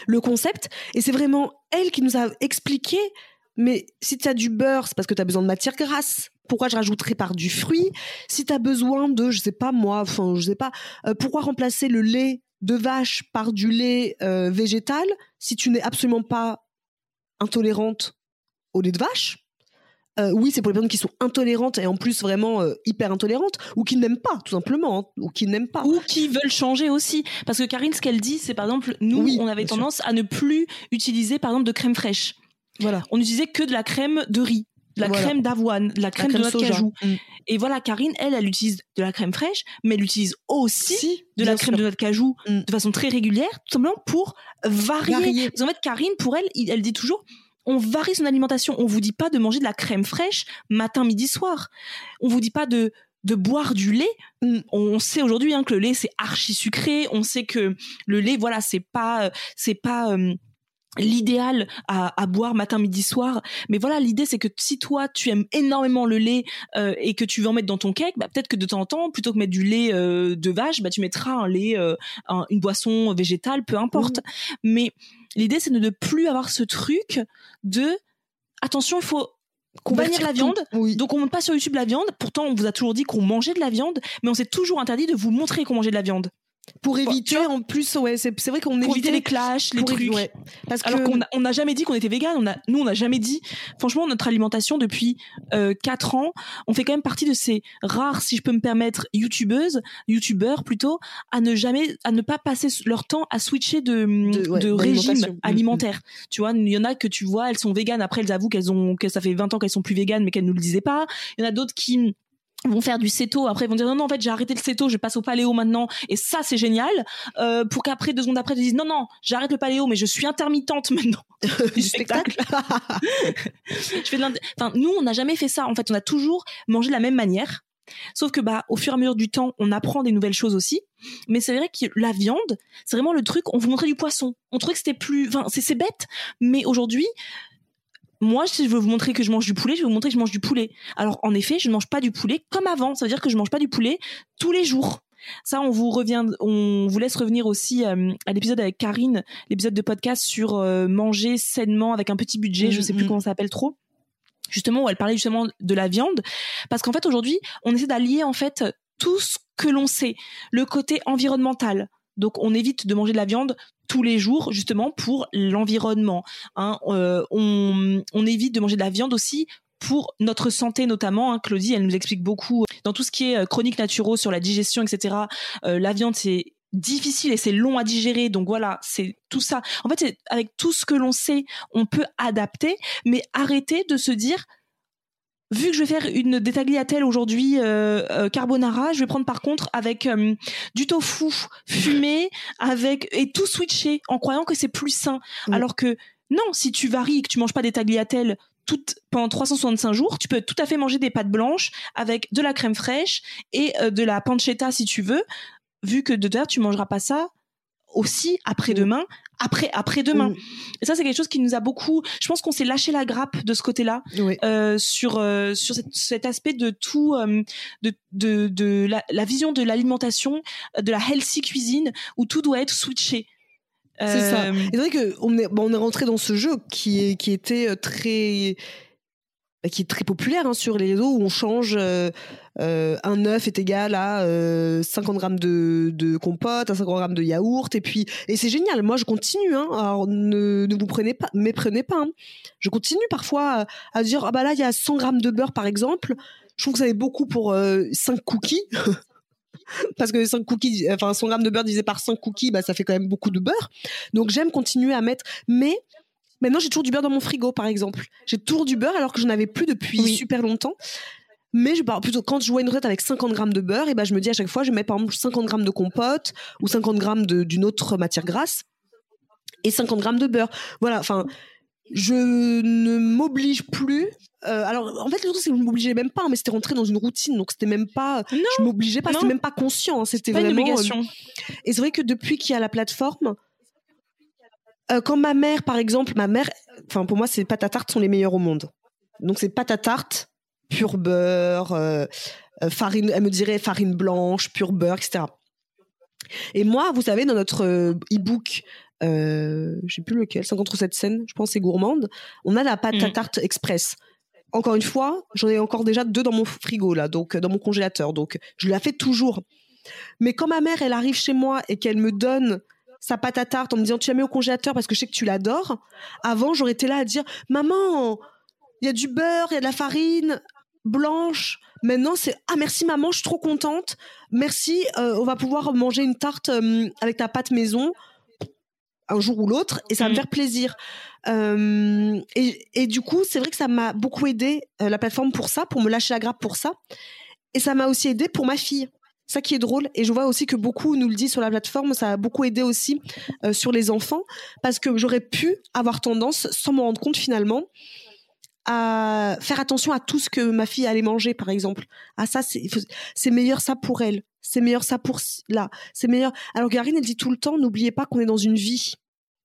le concept. Et c'est vraiment elle qui nous a expliqué. Mais si tu as du beurre, c'est parce que tu as besoin de matière grasse. Pourquoi je rajouterais par du fruit? Si tu as besoin de, je sais pas moi, enfin, je sais pas, euh, pourquoi remplacer le lait de vache par du lait euh, végétal si tu n'es absolument pas intolérante au lait de vache euh, oui, c'est pour les personnes qui sont intolérantes et en plus vraiment euh, hyper intolérantes ou qui n'aiment pas, tout simplement, hein, ou qui n'aiment pas.
Ou qui veulent changer aussi. Parce que Karine, ce qu'elle dit, c'est par exemple, nous,
Oui,
on avait
sûr.
tendance à ne plus utiliser, par exemple, de crème fraîche.
Voilà.
On utilisait que de la crème de riz, de la
Voilà.
crème d'avoine, de la crème, de noix de
soja.
cajou.
Mm.
Et voilà, Karine, elle, elle utilise de la crème fraîche, mais elle utilise aussi
Si,
de la crème
sûr.
de noix de cajou
Mm.
de façon très régulière, tout simplement pour varier.
Varier.
Parce qu'en fait, Karine, pour elle, elle dit toujours, on varie son alimentation. On vous dit pas de manger de la crème fraîche matin, midi, soir. On vous dit pas de de boire du lait.
Mm.
On sait aujourd'hui hein, que le lait c'est archi sucré. On sait que le lait, voilà, c'est pas, euh, c'est pas euh, l'idéal à, à boire matin, midi, soir. Mais voilà, l'idée c'est que si toi tu aimes énormément le lait euh, et que tu veux en mettre dans ton cake, bah, peut-être que de temps en temps, plutôt que mettre du lait euh, de vache, bah, tu mettras un lait, euh, un- une boisson végétale, peu importe. Mais l'idée c'est de ne plus avoir ce truc de attention, il faut bannir la viande.
Oui.
Donc on monte pas sur YouTube la viande. Pourtant on vous a toujours dit qu'on mangeait de la viande, mais on s'est toujours interdit de vous montrer qu'on mangeait de la viande.
Pour
tu
éviter, en plus, ouais, c'est c'est vrai qu'on évitait
les clashs, les trucs.
ouais. Parce
Alors qu'on on n'a jamais dit qu'on était vegan. On a, nous, on n'a jamais dit. Franchement, notre alimentation depuis euh, 4 ans, on fait quand même partie de ces rares, si je peux me permettre, youtubeuses, youtubeurs plutôt, à ne jamais, à ne pas passer leur temps à switcher de,
De- ouais,
de régime.
Mm,
alimentaire. Tu vois, il y en a que tu vois, elles sont véganes. Après, elles avouent qu'elles ont, que ça fait 20 ans qu'elles sont plus véganes, mais qu'elles nous le disaient pas. Il y en a d'autres qui vont faire du céto après ils vont dire non non en fait j'ai arrêté le céto je passe au paléo maintenant et ça c'est génial euh, pour qu'après deux secondes après ils disent non non j'arrête le paléo mais je suis intermittente maintenant
du spectacle.
je fais de enfin nous on n'a jamais fait ça en fait on a toujours mangé de la même manière sauf que bah au fur et à mesure du temps on apprend des nouvelles choses aussi mais c'est vrai que la viande c'est vraiment le truc on vous montrait du poisson on trouvait que c'était plus enfin c'est c'est bête mais aujourd'hui moi, si je veux vous montrer que je mange du poulet, je vais vous montrer que je mange du poulet. Alors, en effet, je ne mange pas du poulet comme avant. Ça veut dire que je mange pas du poulet tous les jours. Ça, on vous revient, on vous laisse revenir aussi euh, à l'épisode avec Karine, l'épisode de podcast sur euh, manger sainement avec un petit budget. Je sais plus
Mhm.
comment ça s'appelle trop. Justement, où elle parlait justement de la viande, parce qu'en fait aujourd'hui, on essaie d'allier en fait tout ce que l'on sait, le côté environnemental. Donc, on évite de manger de la viande tous les jours justement pour l'environnement. Hein, euh, on, évite de manger de la viande aussi pour notre santé notamment. Hein, Claudie, elle nous explique beaucoup dans tout ce qui est euh, chronique naturaux sur la digestion, etc. euh, la viande, c'est difficile et c'est long à digérer. Donc voilà, c'est tout ça. En fait, avec tout ce que l'on sait, on peut adapter, mais arrêter de se dire vu que je vais faire une des tagliatelles aujourd'hui euh, euh, carbonara, je vais prendre par contre avec euh, du tofu fumé avec et tout switcher en croyant que c'est plus sain.
Oui.
Alors que non, si tu varies et que tu manges pas des tagliatelles toutes pendant 365 jours, tu peux tout à fait manger des pâtes blanches avec de la crème fraîche et de la pancetta si tu veux, vu que de toute façon, tu mangeras pas ça aussi après-demain, après après-demain.
Mm.
Et ça c'est quelque chose qui nous a beaucoup je pense qu'on s'est lâché la grappe de ce côté-là euh, sur euh, sur cette- cet aspect de tout euh, de de, de la, la vision de l'alimentation euh, de la healthy cuisine où tout doit être switché
C'est ça.
Euh,
Et c'est vrai que on est, bon, on est rentré dans ce jeu qui est, qui était euh, très, qui est très populaire hein, sur les réseaux où on change euh, euh, un œuf est égal à euh, 50 grammes de, compote, à 50 grammes de yaourt et puis et c'est génial. Moi je continue. Hein, alors ne, vous prenez pas, méprenez pas. hein. Je continue parfois à, dire ah bah là il y a 100 grammes de beurre par exemple. Je trouve que ça fait beaucoup pour 5 cookies. Parce que 5 cookies, enfin 100 grammes de beurre divisé par 5 cookies, bah, ça fait quand même beaucoup de beurre. Donc j'aime continuer à mettre. Mais maintenant j'ai toujours du beurre dans mon frigo, par exemple. J'ai toujours du beurre alors que je n'en avais plus depuis
Oui.
super longtemps. Mais je parle plutôt quand je vois une recette avec 50 grammes de beurre, et ben je me dis à chaque fois je mets par exemple 50 grammes de compote ou 50 grammes d'une autre matière grasse et 50 grammes de beurre. Voilà, enfin je ne m'oblige plus. euh, alors en fait le truc c'est que je m'obligeais même pas, mais c'était rentré dans une routine, donc c'était même pas.
Non,
je m'obligeais pas, c'était même pas conscient. hein, C'était
pas une
vraiment. euh,
obligation
et c'est vrai que depuis qu'il y a la plateforme, euh, quand ma mère, par exemple, ma mère, enfin pour moi, ces pâtes à tarte sont les meilleures au monde. Donc c'est pâtes à tarte, pur beurre, euh, euh, farine, elle me dirait farine blanche, pur beurre, etc. Et moi, vous savez, dans notre e-book, euh, je sais plus lequel, 50 recettes saines, je pense c'est gourmande, on a la pâte à
Mhm.
tarte express. Encore une fois, j'en ai encore déjà deux dans mon frigo là, donc dans mon congélateur, donc je la fais toujours. Mais quand ma mère, elle arrive chez moi et qu'elle me donne sa pâte à tarte en me disant tu la mets au congélateur parce que je sais que tu l'adores, avant j'aurais été là à dire maman, il y a du beurre, il y a de la farine blanche. Maintenant, c'est ah merci maman, je suis trop contente. Merci, euh, on va pouvoir manger une tarte euh, avec ta pâte maison un jour ou l'autre et ça va me
Mm.
faire plaisir. Euh, et, et du coup, c'est vrai que ça m'a beaucoup aidé la plateforme pour ça, pour me lâcher la grappe pour ça. Et ça m'a aussi aidé pour ma fille. Ça qui est drôle. Et je vois aussi que beaucoup nous le disent sur la plateforme, ça a beaucoup aidé aussi euh, sur les enfants parce que j'aurais pu avoir tendance, sans m'en rendre compte finalement, à faire attention à tout ce que ma fille allait manger, par exemple. Ah ça, c'est meilleur ça pour elle. C'est meilleur ça pour là. C'est meilleur. Alors Garine, elle dit tout le temps, n'oubliez pas qu'on est dans une vie,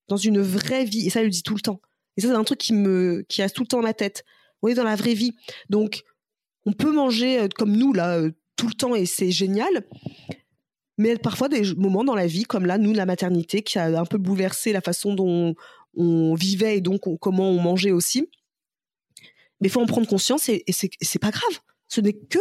dans une vraie vie. Et ça, elle le dit tout le temps. Et ça, c'est un truc qui me, qui reste tout le temps dans ma tête. On est dans la vraie vie. Donc, on peut manger euh, comme nous là euh, tout le temps et c'est génial. Mais parfois des moments dans la vie, comme là, nous, la maternité, qui a un peu bouleversé la façon dont on vivait et donc on- comment on mangeait aussi. Mais il faut en prendre conscience et, et c'est pas grave. Ce n'est que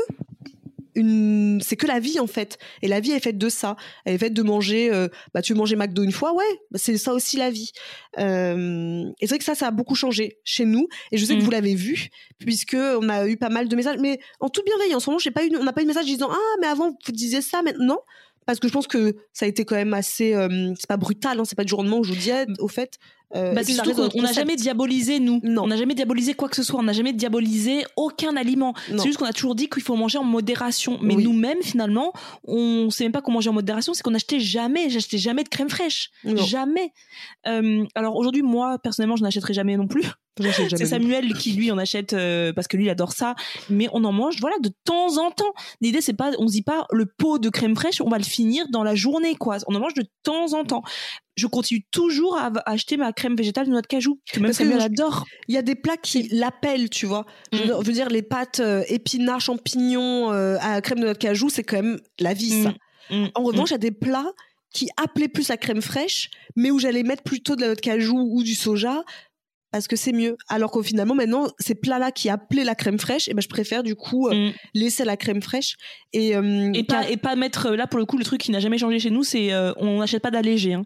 une, c'est que la vie en fait. Et la vie est faite de ça. Elle est faite de manger. euh, bah tu veux manger McDo une fois, ouais. bah, c'est ça aussi la vie. Euh, et c'est vrai que ça, ça a beaucoup changé chez nous. Et je sais que
Mm.
vous l'avez vu puisque on a eu pas mal de messages, mais en toute bienveillance. En ce moment, j'ai pas eu, on n'a pas eu de message disant ah mais avant vous disiez ça maintenant. Parce que je pense que ça a été quand même assez. euh, c'est pas brutal, hein, c'est pas du jour au lendemain où je vous dis, au fait. euh,
Bah, surtout qu'on n'a jamais diabolisé nous.
Non.
On n'a jamais diabolisé quoi que ce soit. On n'a jamais diabolisé aucun aliment. C'est juste qu'on a toujours dit qu'il faut manger en modération. Mais
Oui.
nous-mêmes, finalement, on sait même pas comment manger en modération. C'est qu'on n'achetait jamais. J'achetais jamais de crème fraîche.
Non.
Jamais. Euh, alors aujourd'hui, moi, personnellement, je n'achèterai jamais non plus. C'est Samuel qui lui en achète euh, parce que lui il adore ça, mais on en mange voilà de temps en temps. L'idée c'est pas on se dit pas le pot de crème fraîche, on va le finir dans la journée quoi. On en mange de temps en temps. Je continue toujours à, acheter ma crème végétale de noix de cajou que même
Parce que je-
adore.
Il y a des plats qui l'appellent, tu vois. Je, veux
Mm.
je veux dire, les pâtes euh, épinards, champignons euh, à crème de noix de cajou, c'est quand même la vie, ça.
Mm,
En revanche, il y a des plats qui appelaient plus la crème fraîche, mais où j'allais mettre plutôt de la noix de cajou ou du soja parce que c'est mieux. Alors qu'au finalement, maintenant, ces plats-là qui appelaient la crème fraîche, et ben, je préfère du coup euh,
Mm.
laisser la crème fraîche. Et, euh,
Et
pas-
et pas mettre euh, là pour le coup le truc qui n'a jamais changé chez nous c'est euh, on n'achète pas d'allégé hein.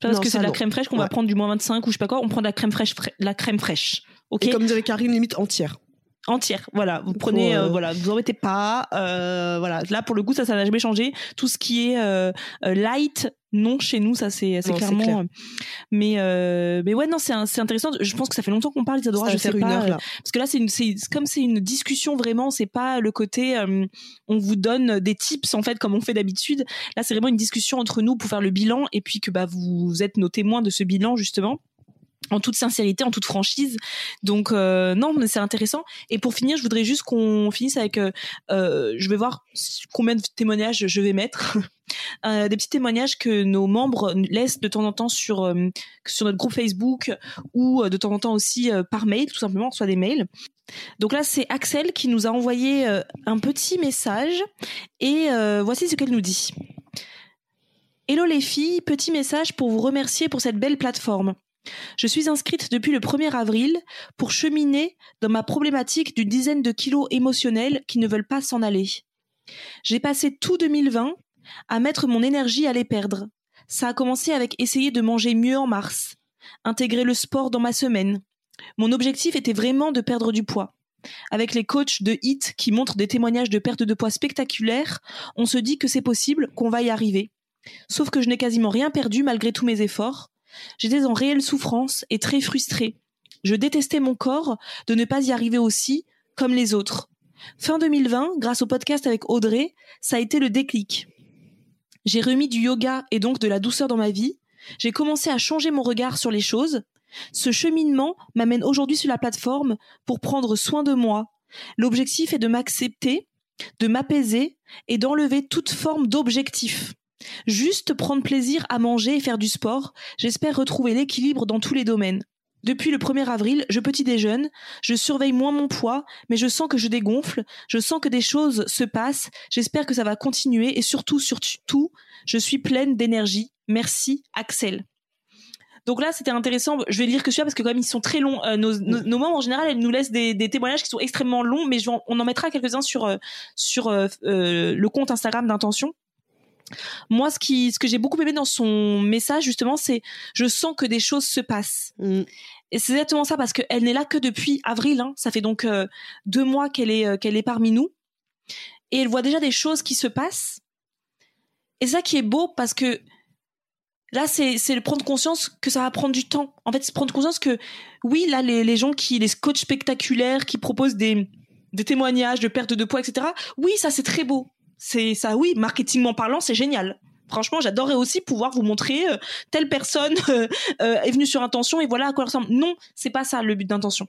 Pas parce
Non,
que c'est de la crème fraîche qu'on
Ouais.
va prendre du moins 25 ou je sais pas quoi on prend de la crème fraîche fra- la crème fraîche ok?
Et comme dirait Karine, limite entière.
entière. Voilà, vous prenez,
euh,
voilà, vous embêtez pas. euh, voilà, là pour le coup ça, ça n'a jamais changé. Tout ce qui est euh, light, non chez nous, ça c'est, clairement.
clair.
euh, mais euh, mais ouais, non, c'est, c'est intéressant. Je pense que ça fait longtemps qu'on parle Isadora.
Ça
Je sais
une
pas,
heure
euh,
là.
parce que là c'est une, c'est c'est comme c'est une discussion vraiment. C'est pas le côté, euh, on vous donne des tips en fait comme on fait d'habitude. Là c'est vraiment une discussion entre nous pour faire le bilan et puis que bah vous êtes nos témoins de ce bilan justement en toute sincérité, en toute franchise. Donc euh, non, mais c'est intéressant. Et pour finir, je voudrais juste qu'on finisse avec. euh, euh, je vais voir combien de témoignages je vais mettre. Des petits témoignages que nos membres laissent de temps en temps sur sur notre groupe Facebook ou de temps en temps aussi par mail, tout simplement, reçoit des mails. Donc là, c'est Axel qui nous a envoyé un petit message et voici ce qu'elle nous dit. Hello les filles, petit message pour vous remercier pour cette belle plateforme. Je suis inscrite depuis le 1er avril pour cheminer dans ma problématique d'une dizaine de kilos émotionnels qui ne veulent pas s'en aller. J'ai passé tout 2020 à mettre mon énergie à les perdre. Ça a commencé avec essayer de manger mieux en mars, intégrer le sport dans ma semaine. Mon objectif était vraiment de perdre du poids. Avec les coachs de HIT qui montrent des témoignages de perte de poids spectaculaires, on se dit que c'est possible, qu'on va y arriver. Sauf que je n'ai quasiment rien perdu malgré tous mes efforts. J'étais en réelle souffrance et très frustrée. Je détestais mon corps de ne pas y arriver aussi, comme les autres. Fin 2020, grâce au podcast avec Audrey, ça a été le déclic. J'ai remis du yoga et donc de la douceur dans ma vie. J'ai commencé à changer mon regard sur les choses. Ce cheminement m'amène aujourd'hui sur la plateforme pour prendre soin de moi. L'objectif est de m'accepter, de m'apaiser et d'enlever toute forme d'objectif. Juste prendre plaisir à manger et faire du sport. J'espère retrouver l'équilibre dans tous les domaines. Depuis le 1er avril, je petit déjeune, je surveille moins mon poids, mais je sens que je dégonfle, je sens que des choses se passent, j'espère que ça va continuer et surtout, surtout, je suis pleine d'énergie. Merci, Axel. Donc là, c'était intéressant. Je vais lire que celui-là parce que quand même ils sont très longs. Euh, nos, nos, nos membres en général, elles nous laissent des, des témoignages qui sont extrêmement longs, mais je on en mettra quelques-uns sur euh, sur euh, le compte Instagram d'intention. Moi, ce qui, ce que j'ai beaucoup aimé dans son message, justement, c'est je sens que des choses se passent.
Mm.
Et c'est exactement ça parce qu'elle n'est là que depuis avril. Hein. Ça fait donc euh, deux mois qu'elle est, euh, qu'elle est parmi nous. Et elle voit déjà des choses qui se passent. Et ça qui est beau parce que là, c'est, prendre conscience que ça va prendre du temps. En fait, c'est prendre conscience que oui, là, les, les gens qui, les coachs spectaculaires qui proposent des, des témoignages de perte de poids, etc. Oui, ça, c'est très beau. C'est ça, oui, marketingment parlant, c'est génial. Franchement, j'adorerais aussi pouvoir vous montrer euh, telle personne euh, euh, est venue sur intention et voilà à quoi elle ressemble. Non, c'est pas ça le but d'intention.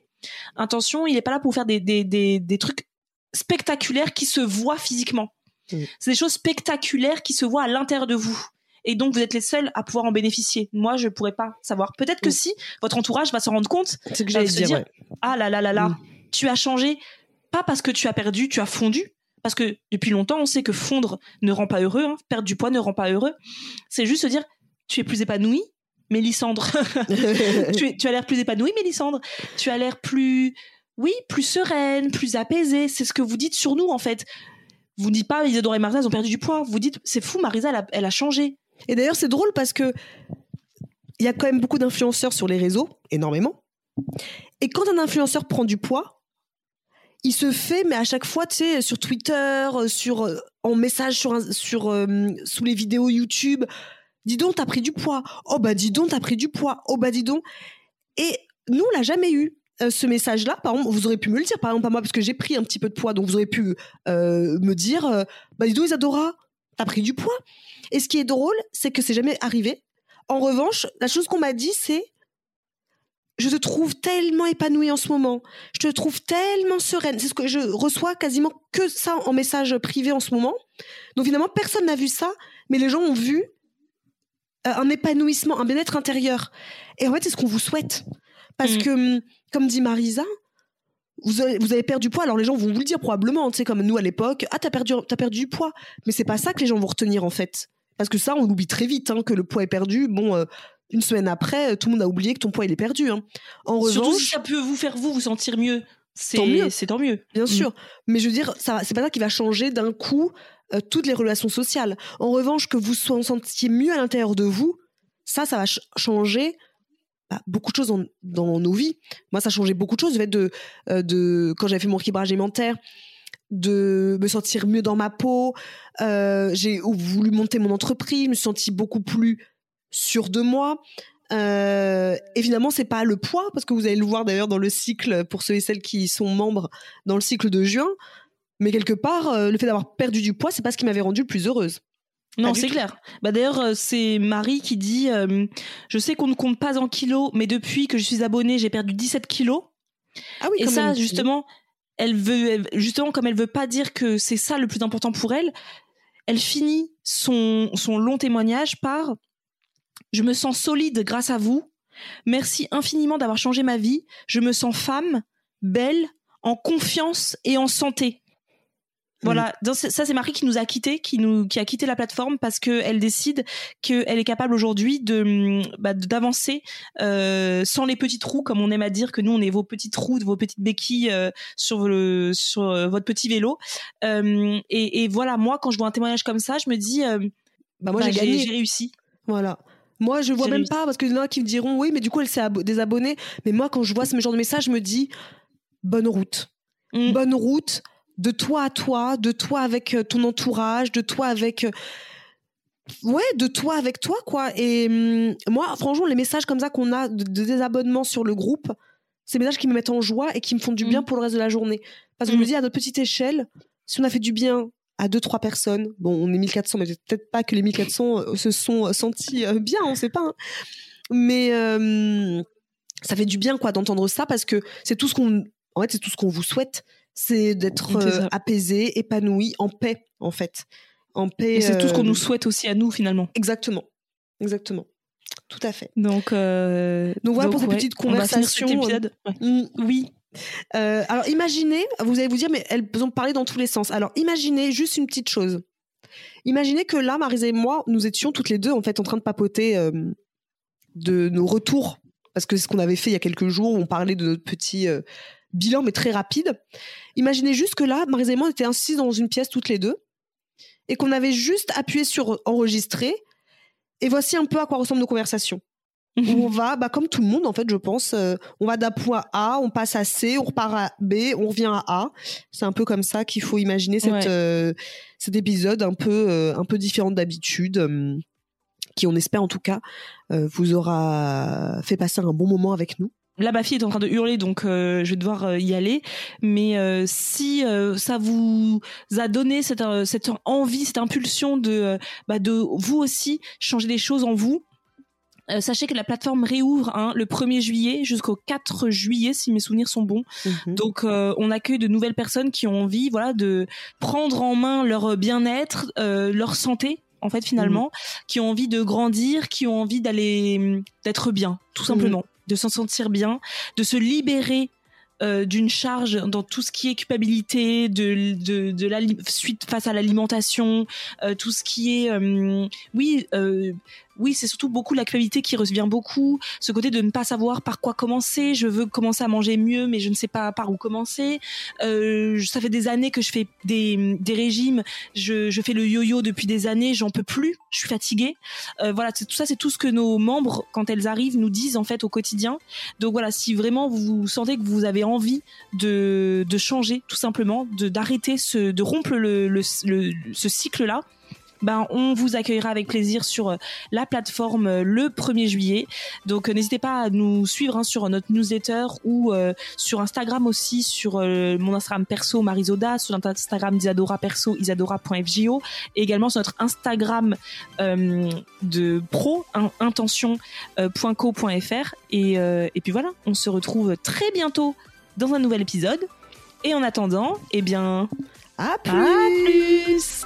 Intention, il est pas là pour faire des, des, des, des trucs spectaculaires qui se voient physiquement.
Mm.
C'est des choses spectaculaires qui se voient à l'intérieur de vous. Et donc, vous êtes les seuls à pouvoir en bénéficier. Moi, je pourrais pas savoir. Peut-être que
Mm.
si votre entourage va se rendre compte,
C'est ce que j'allais
se
dire.
dire,
ouais.
ah là là là là,
Mm.
tu as changé, pas parce que tu as perdu, tu as fondu. Parce que depuis longtemps, on sait que fondre ne rend pas heureux, hein. perdre du poids ne rend pas heureux. C'est juste se dire, tu es plus épanoui, Mélissandre. tu, tu as l'air plus épanoui, Mélissandre. Tu as l'air plus, oui, plus sereine, plus apaisée. C'est ce que vous dites sur nous, en fait. Vous ne dites pas, Isadora et Marisa, elles ont perdu du poids. Vous dites, c'est fou, Marisa, elle a, elle a changé.
Et d'ailleurs, c'est drôle parce que il y a quand même beaucoup d'influenceurs sur les réseaux, énormément. Et quand un influenceur prend du poids, il se fait, mais à chaque fois, tu sais, sur Twitter, euh, sur euh, en message sur sur euh, sous les vidéos YouTube, dis donc, t'as pris du poids. Oh bah dis donc, t'as pris du poids. Oh bah dis donc. Et nous, on l'a jamais eu. ce message-là, par exemple, vous aurez pu me le dire, par exemple, pas moi, parce que j'ai pris un petit peu de poids, donc vous aurez pu me dire, bah dis donc, Isadora, t'as pris du poids. Et ce qui est drôle, c'est que c'est jamais arrivé. En revanche, la chose qu'on m'a dit, c'est je te trouve tellement épanouie en ce moment. Je te trouve tellement sereine. C'est ce que je reçois quasiment que ça en message privé en ce moment. Donc finalement, personne n'a vu ça, mais les gens ont vu euh, un épanouissement, un bien-être intérieur. Et en fait, c'est ce qu'on vous souhaite. Parce
Mm.
que, hum, comme dit Marisa, vous avez, vous avez perdu du poids. Alors les gens vont vous le dire probablement, tu sais, comme nous à l'époque. Ah, t'as perdu, t'as perdu du poids. Mais c'est pas ça que les gens vont retenir en fait. Parce que ça, on l'oublie très vite, hein, que le poids est perdu. Bon, euh, une semaine après, euh, tout le monde a oublié que ton poids il est perdu. hein. En
Surtout
revanche,
si ça peut vous faire vous vous sentir mieux.
Tant mieux.
C'est c'est tant mieux.
Bien
Mm.
sûr, mais je veux dire, ça, c'est pas ça qui va changer d'un coup euh, toutes les relations sociales. En revanche, que vous vous sentiez mieux à l'intérieur de vous, ça, ça va ch- changer bah, beaucoup de choses dans, dans nos vies. Moi, ça a changé beaucoup de choses. Le fait de, euh, de quand j'avais fait mon équilibrage alimentaire, de me sentir mieux dans ma peau. Euh, j'ai voulu monter mon entreprise, je me suis sentie beaucoup plus sûre de moi. Euh, évidemment, c'est pas le poids, parce que vous allez le voir d'ailleurs dans le cycle, pour ceux et celles qui sont membres dans le cycle de juin. Mais quelque part, euh, le fait d'avoir perdu du poids, c'est pas ce qui m'avait rendue le plus heureuse.
Non, c'est clair. Bah d'ailleurs, euh, c'est Marie qui dit euh, Je sais qu'on ne compte pas en kilos, mais depuis que je suis abonnée, j'ai perdu 17 kilos.
Ah oui,
Et ça,
même.
justement, elle veut, elle- justement, comme elle veut pas dire que c'est ça le plus important pour elle, elle finit son, son long témoignage par Je me sens solide grâce à vous. Merci infiniment d'avoir changé ma vie. Je me sens femme, belle, en confiance et en santé. Voilà, Dans ce- ça c'est Marie qui nous a quittés, qui nous qui a quitté la plateforme parce que elle décide qu'elle est capable aujourd'hui de bah, d'avancer euh, sans les petits trous comme on aime à dire que nous on est vos petits trous, vos petites béquilles euh, sur le sur euh, votre petit vélo. Euh, et, et voilà, moi quand je vois un témoignage comme ça, je me dis
Bah, moi,
bah,
j'ai gagné.
j'ai réussi.
Voilà. Moi, je vois même pas, parce qu'il y en a qui me diront, oui, mais du coup, elle s'est abo- désabonnée. Mais moi, quand je vois ce genre de message, je me dis, bonne route.
Mm.
Bonne route de toi à toi, de toi avec euh, ton entourage, de toi avec. euh, Ouais, de toi avec toi, quoi. Et hum, moi, franchement, les messages comme ça qu'on a de, de désabonnement sur le groupe, c'est des messages qui me mettent en joie et qui me font du bien
Mm.
pour le reste de la journée. Parce que je
Mm.
me dis, à notre petite échelle, si on a fait du bien à deux, trois personnes, bon, on est 1400, mais peut-être pas que les 1400 euh, se sont euh, sentis euh, bien, on sait pas. hein. Mais euh, ça fait du bien, quoi, d'entendre ça parce que c'est tout ce qu'on, en fait, c'est tout ce qu'on vous souhaite. C'est d'être euh, apaisé, épanoui, en paix, en fait. En paix.
Et c'est tout ce qu'on nous souhaite aussi à nous finalement.
Exactement. Exactement. Tout à fait.
Donc, euh,
Donc voilà pour ces
ouais,
petites
on va finir cet
conversations,
épisode. Ouais.
Mm.
Oui.
Euh, alors imaginez, vous allez vous dire, mais elles ont parlé dans tous les sens. Alors imaginez juste une petite chose. Imaginez que là, Marisa et moi, nous étions toutes les deux en fait en train de papoter euh, de nos retours, parce que c'est ce qu'on avait fait il y a quelques jours, où on parlait de notre petit euh, bilan, mais très rapide. Imaginez juste que là, Marisa et moi, on était assises dans une pièce toutes les deux, et qu'on avait juste appuyé sur enregistrer. Et voici un peu à quoi ressemblent nos conversations. Où on va, bah, comme tout le monde, en fait, je pense, euh, on va d'un point A, on passe à C, on repart à B, on revient à A. C'est un peu comme ça qu'il faut imaginer cette,
Ouais.
euh, cet épisode un peu, euh, un peu différent d'habitude, qui, on espère en tout cas, vous aura fait passer un bon moment avec nous.
Là, ma fille est en train de hurler, donc euh, je vais devoir euh, y aller. Mais euh, si ça vous a donné cette, cette envie, cette impulsion de, bah, de vous aussi changer les choses en vous, euh, sachez que la plateforme réouvre hein, le 1er juillet jusqu'au 4 juillet, si mes souvenirs sont bons. Donc, euh, on accueille de nouvelles personnes qui ont envie, voilà, de prendre en main leur bien-être, euh, leur santé, en fait, finalement, qui ont envie de grandir, qui ont envie d'aller, d'être bien, tout simplement, de s'en sentir bien, de se libérer. euh, d'une charge dans tout ce qui est culpabilité, de, de, de la suite face à l'alimentation, euh, tout ce qui est, euh, oui, oui, c'est surtout beaucoup la culpabilité qui revient beaucoup, ce côté de ne pas savoir par quoi commencer. Je veux commencer à manger mieux, mais je ne sais pas par où commencer. Euh, ça fait des années que je fais des, régimes. Je, fais le yo-yo depuis des années. J'en peux plus. Je suis fatiguée. Euh, voilà, tout ça, c'est tout ce que nos membres, quand elles arrivent, nous disent en fait au quotidien. Donc voilà, si vraiment vous sentez que vous avez envie de, changer, tout simplement, d'arrêter de rompre le- ce cycle-là. Ben, on vous accueillera avec plaisir sur euh, la plateforme euh, le 1er juillet. Donc euh, n'hésitez pas à nous suivre hein, sur notre newsletter ou euh, sur Instagram aussi, sur euh, mon Instagram perso Marisoda, sur Instagram d'Isadora perso isadora.fjo et également sur notre Instagram euh, de pro hein, intention.co.fr et, et puis voilà, on se retrouve très bientôt dans un nouvel épisode. Et en attendant, eh bien,
À plus!
à plus